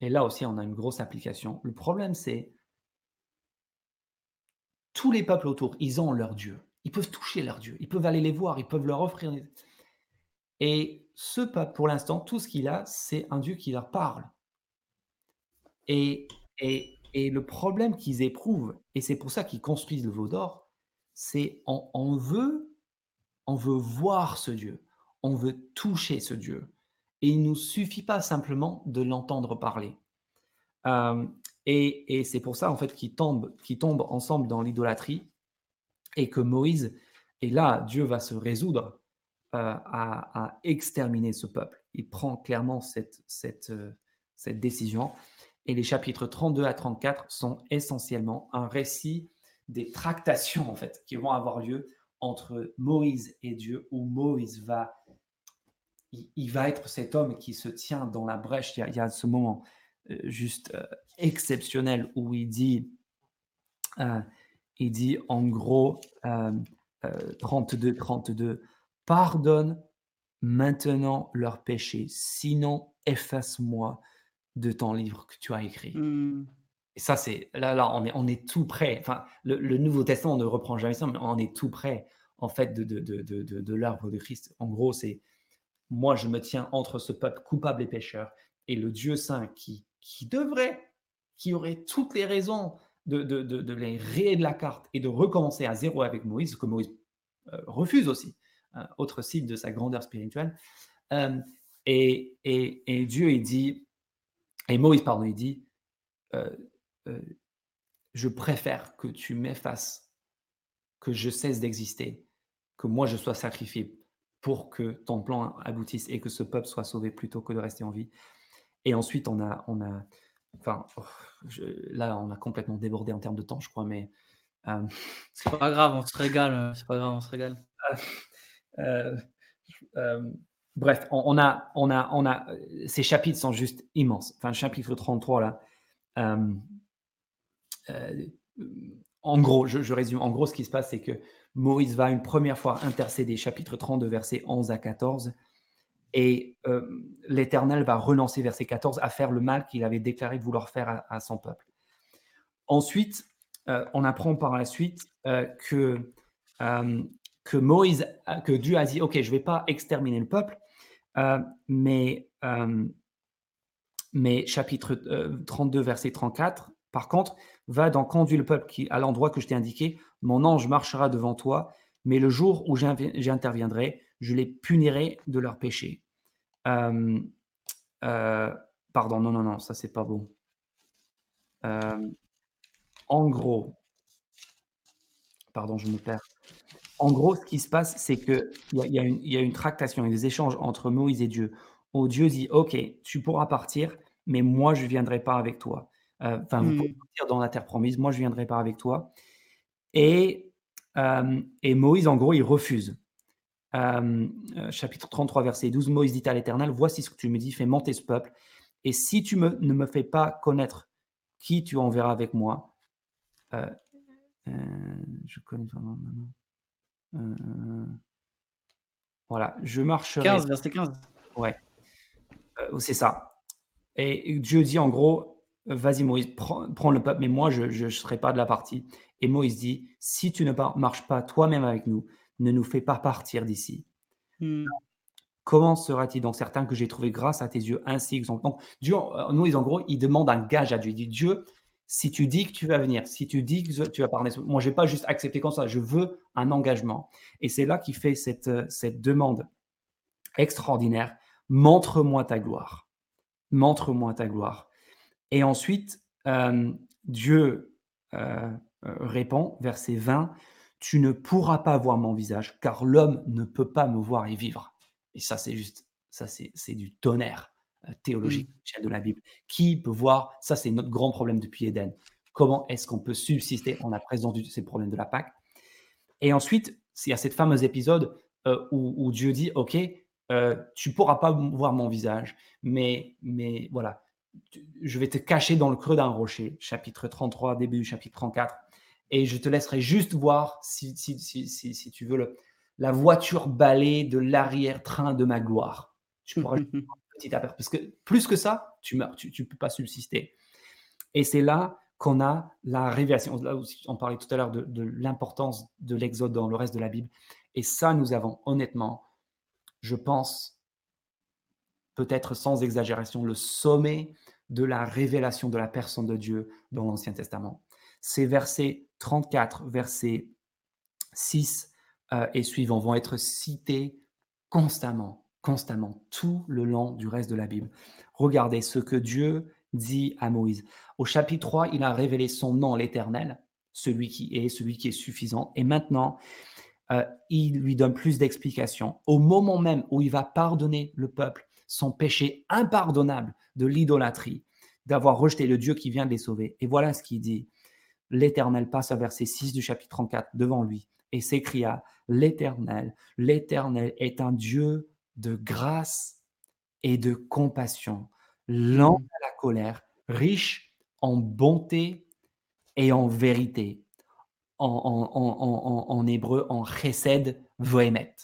et là aussi, on a une grosse application. Le problème, c'est tous les peuples autour, ils ont leur Dieu. Ils peuvent toucher leur Dieu. Ils peuvent aller les voir. Ils peuvent leur offrir. Et ce peuple, pour l'instant, tout ce qu'il a, c'est un Dieu qui leur parle. Et, et, et le problème qu'ils éprouvent, et c'est pour ça qu'ils construisent le veau d'or, c'est on, veut, on veut voir ce Dieu, on veut toucher ce Dieu. Et il ne nous suffit pas simplement de l'entendre parler. Euh, et, c'est pour ça, en fait, qu'ils tombent, qu'ils tombent ensemble dans l'idolâtrie et que Moïse, et là, Dieu va se résoudre euh, à, exterminer ce peuple. Il prend clairement cette, euh, décision. Et les chapitres 32 à 34 sont essentiellement un récit des tractations en fait qui vont avoir lieu entre Moïse et Dieu, où Moïse va, il, va être cet homme qui se tient dans la brèche. Il y a, ce moment euh, juste exceptionnel où il dit, euh, il dit en gros 32, 32, pardonne maintenant leurs péchés, sinon efface-moi de ton livre que tu as écrit. Mm. Et ça, c'est là, là, on est, on est tout près. Enfin, le, le, Nouveau Testament ne reprend jamais ça, mais on est tout près, en fait, de, de, de, de, de l'arbre de Christ. En gros, c'est moi, je me tiens entre ce peuple coupable et pécheur et le Dieu saint qui, qui devrait, qui aurait toutes les raisons de, les rayer de la carte et de recommencer à zéro avec Moïse, que Moïse euh, refuse aussi, hein, autre signe de sa grandeur spirituelle. Euh, et, Dieu, il dit, et Moïse, pardon, il dit, euh, euh, je préfère que tu m'effaces, que je cesse d'exister, que moi je sois sacrifié pour que ton plan aboutisse et que ce peuple soit sauvé plutôt que de rester en vie. Et ensuite, on a enfin, oh, je, là, on a complètement débordé en termes de temps, je crois, mais. Euh, c'est pas grave, on se régale. C'est pas grave, on se régale. Euh, bref, on, on, a, on a, on a, ces chapitres sont juste immenses. Enfin, le chapitre 33 là. Euh, euh, en gros, je, je, résume. En gros, ce qui se passe, c'est que Moïse va une première fois intercéder, chapitre 32, versets 11 à 14, et euh, l'Éternel va relancer, verset 14, à faire le mal qu'il avait déclaré vouloir faire à, à son peuple. Ensuite, euh, on apprend par la suite euh, que, que Moïse, que Dieu a dit, ok, je ne vais pas exterminer le peuple, mais, mais chapitre 32, verset 34, par contre, va donc conduire le peuple qui, à l'endroit que je t'ai indiqué. Mon ange marchera devant toi, mais le jour où j'interviendrai, je les punirai de leurs péchés. Euh, euh, pardon, non, non, non, ça c'est pas bon. Euh, en gros, pardon, je me perds. En gros, ce qui se passe, c'est qu'il y, y, y, a une tractation et des échanges entre Moïse et Dieu, où Dieu dit, OK, tu pourras partir, mais moi, je ne viendrai pas avec toi. Euh, enfin, vous pouvez Mmh. partir dans la terre promise, moi, je ne viendrai pas avec toi. Et, euh, et Moïse, en gros, il refuse. Euh, euh, chapitre 33, verset 12, Moïse dit à l'Éternel, voici ce que tu me dis, fais monter ce peuple. Et si tu me, ne me fais pas connaître qui tu enverras avec moi, euh, euh, je connais ton nom, voilà, je marcherai. 15, verset 15. Ouais, c'est ça. Et Dieu dit en gros, vas-y Moïse, prends, prends le peuple, mais moi je ne serai pas de la partie. Et Moïse dit, si tu ne marches pas toi-même avec nous, ne nous fais pas partir d'ici. Mmh. Comment sera-t-il donc certain que j'ai trouvé grâce à tes yeux ainsi que Donc Dieu, euh, Moïse en gros, il demande un gage à Dieu. Il dit, Dieu, si tu dis que tu vas venir, si tu dis que tu vas parler, moi je vais pas juste accepter comme ça, je veux un engagement. Et c'est là qu'il fait cette, euh, cette demande extraordinaire. Montre-moi ta gloire. Montre-moi ta gloire. Et ensuite, euh, Dieu euh, répond, verset 20, Tu ne pourras pas voir mon visage, car l'homme ne peut pas me voir et vivre. Et ça, c'est juste, ça, c'est du tonnerre euh, théologique Mm. de la Bible. Qui peut voir? Ça, c'est notre grand problème depuis Éden. Comment est-ce qu'on peut subsister en la présence de ces problèmes de la Pâque? Et ensuite, il y a cette fameuse épisode euh, où, où Dieu dit, OK, euh, tu pourras pas voir mon visage, mais, mais voilà, je vais te cacher dans le creux d'un rocher, chapitre 33, début du chapitre 34, et je te laisserai juste voir, si, si, si, si, tu veux, le, la voiture balai de l'arrière-train de ma gloire. Tu pourras juste voir petit à petit, parce que plus que ça, tu meurs, tu ne peux pas subsister. Et c'est là qu'on a la révélation. Là aussi, on parlait tout à l'heure de, de l'importance de l'Exode dans le reste de la Bible. Et ça, nous avons honnêtement, je pense, peut-être sans exagération, le sommet de la révélation de la personne de Dieu dans l'Ancien Testament. Ces versets 34, versets 6 euh, et suivants vont être cités constamment, constamment, tout le long du reste de la Bible. Regardez ce que Dieu dit à Moïse. Au chapitre 3, il a révélé son nom, l'Éternel, celui qui est, celui qui est suffisant. Et maintenant, euh, il lui donne plus d'explications. Au moment même où il va pardonner le peuple son péché impardonnable de l'idolâtrie, d'avoir rejeté le Dieu qui vient de les sauver. Et voilà ce qu'il dit. L'Éternel passe à verset 6 du chapitre 34 devant lui et s'écria, L'Éternel, l'Éternel est un Dieu de grâce et de compassion, lent à la colère, riche en bonté et en vérité. En, en, en, en hébreu, en chesed voemet,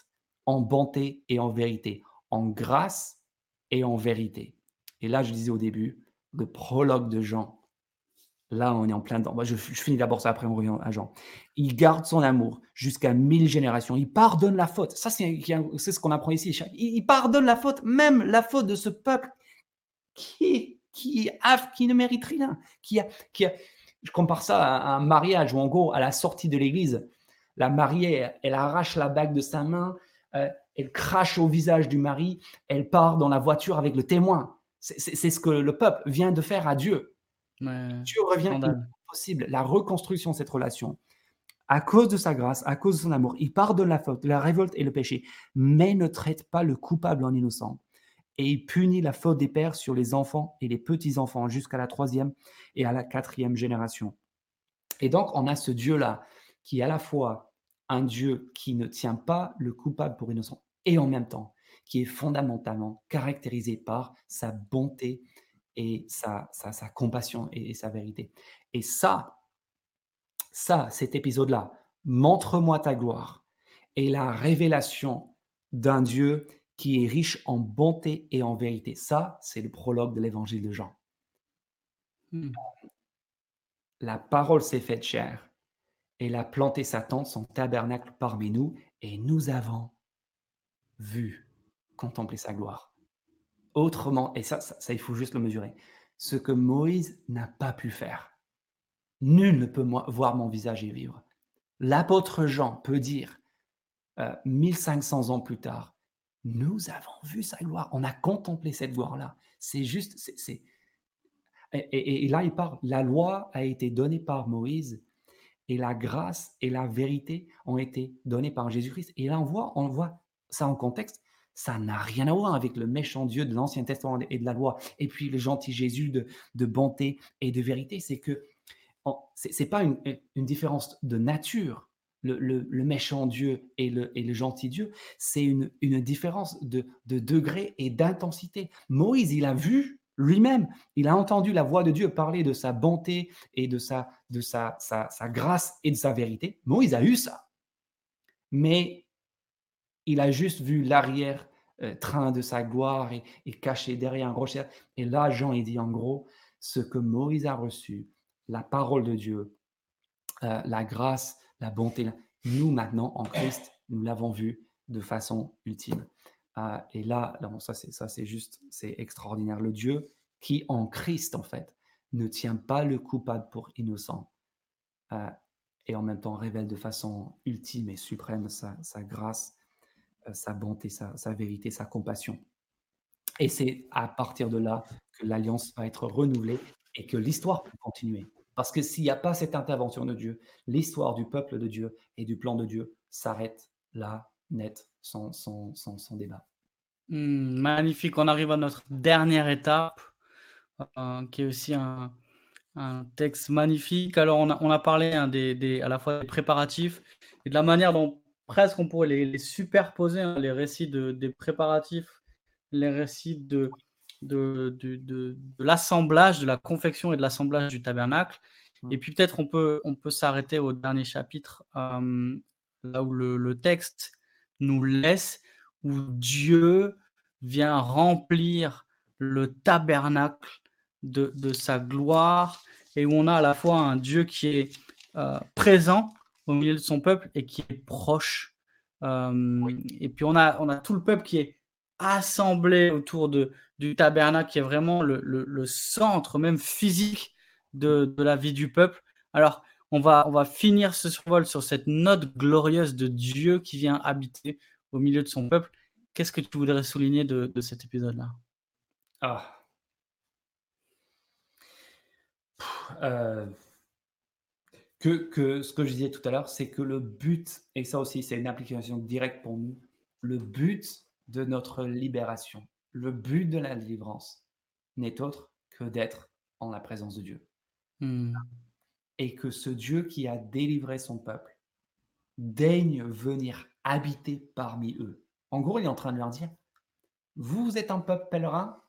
en bonté et en vérité, en grâce et en vérité. Et là, je disais au début, le prologue de Jean, là, on est en plein dedans. Moi, je, finis d'abord ça, après on revient à Jean. Il garde son amour jusqu'à mille générations. Il pardonne la faute. Ça, c'est ce qu'on apprend ici. Il, il pardonne la faute, même la faute de ce peuple qui, qui, a, qui ne mérite rien, qui a, qui a, je compare ça à un mariage où, en gros, à la sortie de l'église, la mariée, elle arrache la bague de sa main, euh, elle crache au visage du mari, elle part dans la voiture avec le témoin. C'est ce que le peuple vient de faire à Dieu. Ouais, Dieu revient possible, la reconstruction de cette relation. À cause de sa grâce, à cause de son amour, il pardonne la faute, la révolte et le péché, mais ne traite pas le coupable en innocent. Et il punit la faute des pères sur les enfants et les petits-enfants jusqu'à la troisième et à la quatrième génération. Et donc, on a ce Dieu-là qui est à la fois un Dieu qui ne tient pas le coupable pour innocent et en même temps qui est fondamentalement caractérisé par sa bonté et sa, sa, sa compassion et, et, sa vérité. Et ça, ça, cet épisode-là, montre-moi ta gloire et la révélation d'un Dieu qui est riche en bonté et en vérité. Ça, c'est le prologue de l'évangile de Jean. Hmm. La parole s'est faite chair. Elle a planté sa tente, son tabernacle parmi nous, et nous avons vu, contempler sa gloire. Autrement, et ça, ça, il faut juste le mesurer, ce que Moïse n'a pas pu faire. Nul ne peut voir mon visage et vivre. L'apôtre Jean peut dire, euh, 1500 ans plus tard, nous avons vu sa gloire, on a contemplé cette gloire-là. C'est juste, c'est. Et, et, et, là, il parle, la loi a été donnée par Moïse et la grâce et la vérité ont été données par Jésus-Christ. Et là, on voit, on voit ça en contexte. Ça n'a rien à voir avec le méchant Dieu de l'Ancien Testament et de la loi, et puis le gentil Jésus de, de bonté et de vérité. C'est que ce n'est pas une, différence de nature, le, méchant Dieu et le, et le gentil Dieu, c'est une, une, différence de, de degré et d'intensité. Moïse, il a vu lui-même, il a entendu la voix de Dieu parler de sa bonté et de sa, de sa, sa, sa grâce et de sa vérité. Moïse a eu ça. Mais il a juste vu l'arrière-train euh, de sa gloire et, caché derrière un rocher. Et là, Jean, il dit en gros, ce que Moïse a reçu, la parole de Dieu, euh, la grâce, la bonté, nous maintenant, en Christ, nous l'avons vu de façon ultime. Euh, et là, ça c'est juste, c'est extraordinaire. Le Dieu qui en Christ en fait ne tient pas le coupable pour innocent et en même temps révèle de façon ultime et suprême sa, grâce sa bonté, sa, vérité, sa compassion. Et c'est à partir de là que l'alliance va être renouvelée et que l'histoire peut continuer. Parce que s'il n'y a pas cette intervention de Dieu, l'histoire du peuple de Dieu et du plan de Dieu s'arrête là, net, sans, sans, sans, débat. Hmm, magnifique. On arrive à notre dernière étape, euh, qui est aussi un, un, texte magnifique. Alors, on a, on a parlé hein, des, des, à la fois des préparatifs et de la manière dont presque on pourrait les, superposer, hein, les récits de, des préparatifs, les récits de, de, de, l'assemblage, de la confection et de l'assemblage du tabernacle. Mmh. Et puis peut-être on peut, on peut s'arrêter au dernier chapitre, là où le, texte nous laisse, où Dieu vient remplir le tabernacle de, de, sa gloire, et où on a à la fois un Dieu qui est euh, présent, au milieu de son peuple et qui est proche. Et puis on a, on a tout le peuple qui est assemblé autour de, du tabernacle, qui est vraiment le, le, centre même physique de, de, la vie du peuple. Alors, on va, on va finir ce survol sur cette note glorieuse de Dieu qui vient habiter au milieu de son peuple. Qu'est-ce que tu voudrais souligner de, de cet épisode-là? Ah. Euh, que, ce que je disais tout à l'heure, c'est que le but, et ça aussi c'est une application directe pour nous, le but de notre libération, le but de la délivrance n'est autre que d'être en la présence de Dieu. Hmm. Et que ce Dieu qui a délivré son peuple daigne venir habiter parmi eux. En gros, il est en train de leur dire, vous êtes un peuple pèlerin,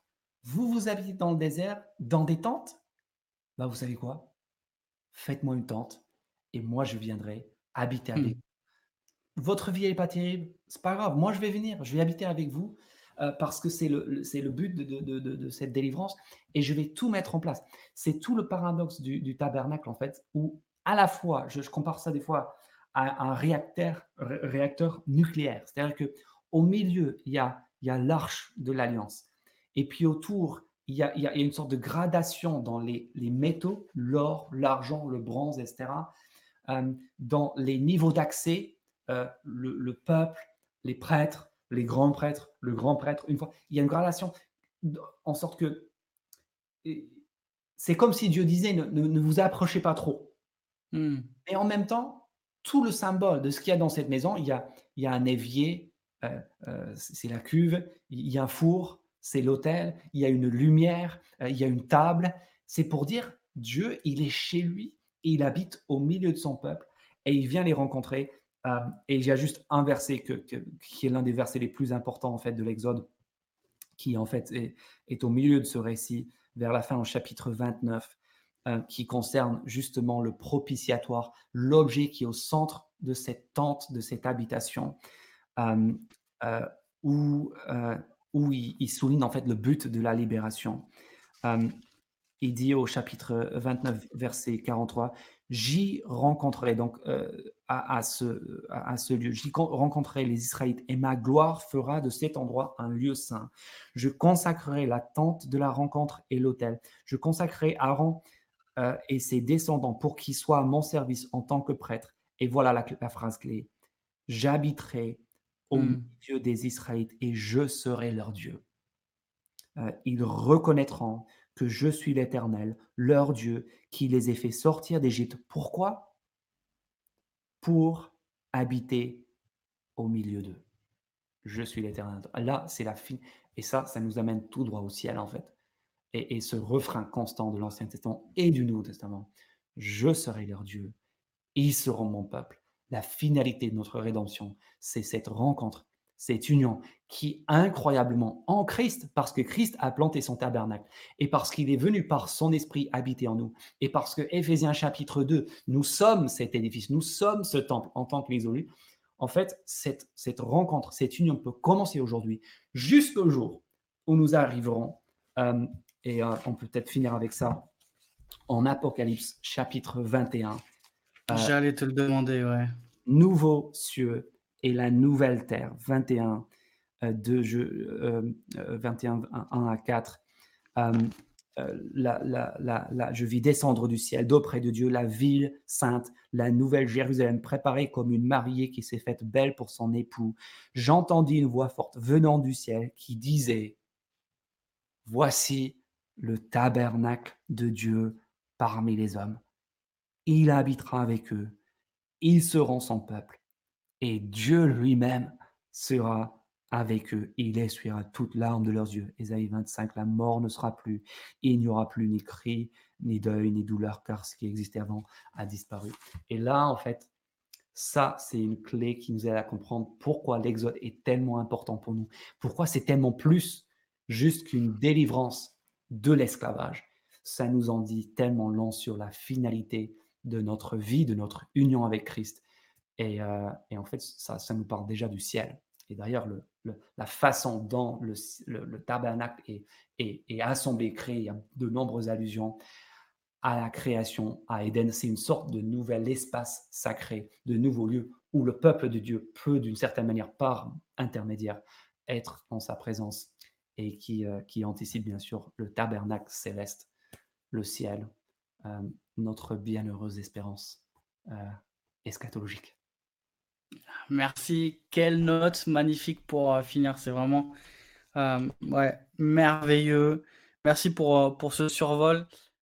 vous vous habitez dans le désert, dans des tentes, bah vous savez quoi? Faites-moi une tente, et moi je viendrai habiter avec mmh. vous. Votre vie n'est pas terrible, c'est pas grave, moi je vais venir, je vais habiter avec vous euh, parce que c'est le, c'est le but de, de, de, cette délivrance et je vais tout mettre en place. C'est tout le paradoxe du, du, tabernacle en fait, où à la fois, je, compare ça des fois à un réacteur, réacteur nucléaire, c'est-à-dire que au milieu il y a, il y a l'arche de l'alliance et puis autour il y, a, il y, a, une sorte de gradation dans les, les métaux, l'or, l'argent, le bronze, etc. Euh, dans les niveaux d'accès, euh, le, peuple, les prêtres, les grands prêtres, le grand prêtre, une fois, il y a une gradation en sorte que c'est comme si Dieu disait ne, vous approchez pas trop. Hmm. Et en même temps, tout le symbole de ce qu'il y a dans cette maison, il y a, il y a un évier, euh, c'est la cuve, il y a un four, c'est l'autel, il y a une lumière, il y a une table. C'est pour dire Dieu, il est chez lui il habite au milieu de son peuple et il vient les rencontrer. Euh, et a juste un verset qui est l'un des versets les plus importants en fait de l'Exode, qui en fait est, au milieu de ce récit, vers la fin au chapitre 29, euh, qui concerne justement le propitiatoire, l'objet qui est au centre de cette tente, de cette habitation, euh, où, où il, il, souligne en fait le but de la libération il dit au chapitre 29, verset 43, J'y rencontrerai, donc euh, à, ce, à, ce lieu, j'y rencontrerai les Israélites et ma gloire fera de cet endroit un lieu saint. Je consacrerai la tente de la rencontre et l'autel. Je consacrerai Aaron euh, et ses descendants pour qu'ils soient à mon service en tant que prêtre. Et voilà la, phrase clé. J'habiterai au hmm. milieu des Israélites et je serai leur Dieu. Euh, ils reconnaîtront que je suis l'Éternel, leur Dieu, qui les ai fait sortir d'Égypte. Pourquoi? Pour habiter au milieu d'eux. Je suis l'éternel. Là, c'est la fin. Et ça, ça nous amène tout droit au ciel, en fait. Et, et ce refrain constant de l'Ancien Testament et du Nouveau Testament. Je serai leur Dieu. Ils seront mon peuple. La finalité de notre rédemption, c'est cette rencontre, cette union qui incroyablement en Christ, parce que Christ a planté son tabernacle et parce qu'il est venu par son esprit habiter en nous et parce que Éphésiens chapitre 2, nous sommes cet édifice, nous sommes ce temple en tant que En fait, cette, cette rencontre, cette union peut commencer aujourd'hui jusqu'au jour où nous arriverons, euh, et euh, on peut peut-être finir avec ça, en Apocalypse chapitre 21. Euh, J'allais te le demander, ouais. Nouveau cieux et la nouvelle terre. 21, euh, de jeu, 21, 1 à 4. Euh, la, je vis descendre du ciel d'auprès de Dieu la ville sainte, la nouvelle Jérusalem, préparée comme une mariée qui s'est faite belle pour son époux. J'entendis une voix forte venant du ciel qui disait, Voici le tabernacle de Dieu parmi les hommes. Il habitera avec eux, ils seront son peuple, et Dieu lui-même sera avec eux. Il essuiera toute larme de leurs yeux. Ésaïe 25, la mort ne sera plus. Il n'y aura plus ni cri, ni deuil, ni douleur, car ce qui existait avant a disparu. Et là, en fait, ça, c'est une clé qui nous aide à comprendre pourquoi l'exode est tellement important pour nous. Pourquoi c'est tellement plus juste qu'une délivrance de l'esclavage. Ça nous en dit tellement long sur la finalité de notre vie, de notre union avec Christ. Et, euh, en fait, ça, nous parle déjà du ciel. Et d'ailleurs, le, la façon dont le, le tabernacle est, assemblé, créé, il y a de nombreuses allusions à la création, à Éden. C'est une sorte de nouvel espace sacré, de nouveau lieu où le peuple de Dieu peut, d'une certaine manière, par intermédiaire, être en sa présence et qui, euh, anticipe bien sûr le tabernacle céleste, le ciel, euh, notre bienheureuse espérance eschatologique. Merci. Quelle note magnifique pour finir. C'est vraiment ouais, merveilleux. Merci pour, pour ce survol.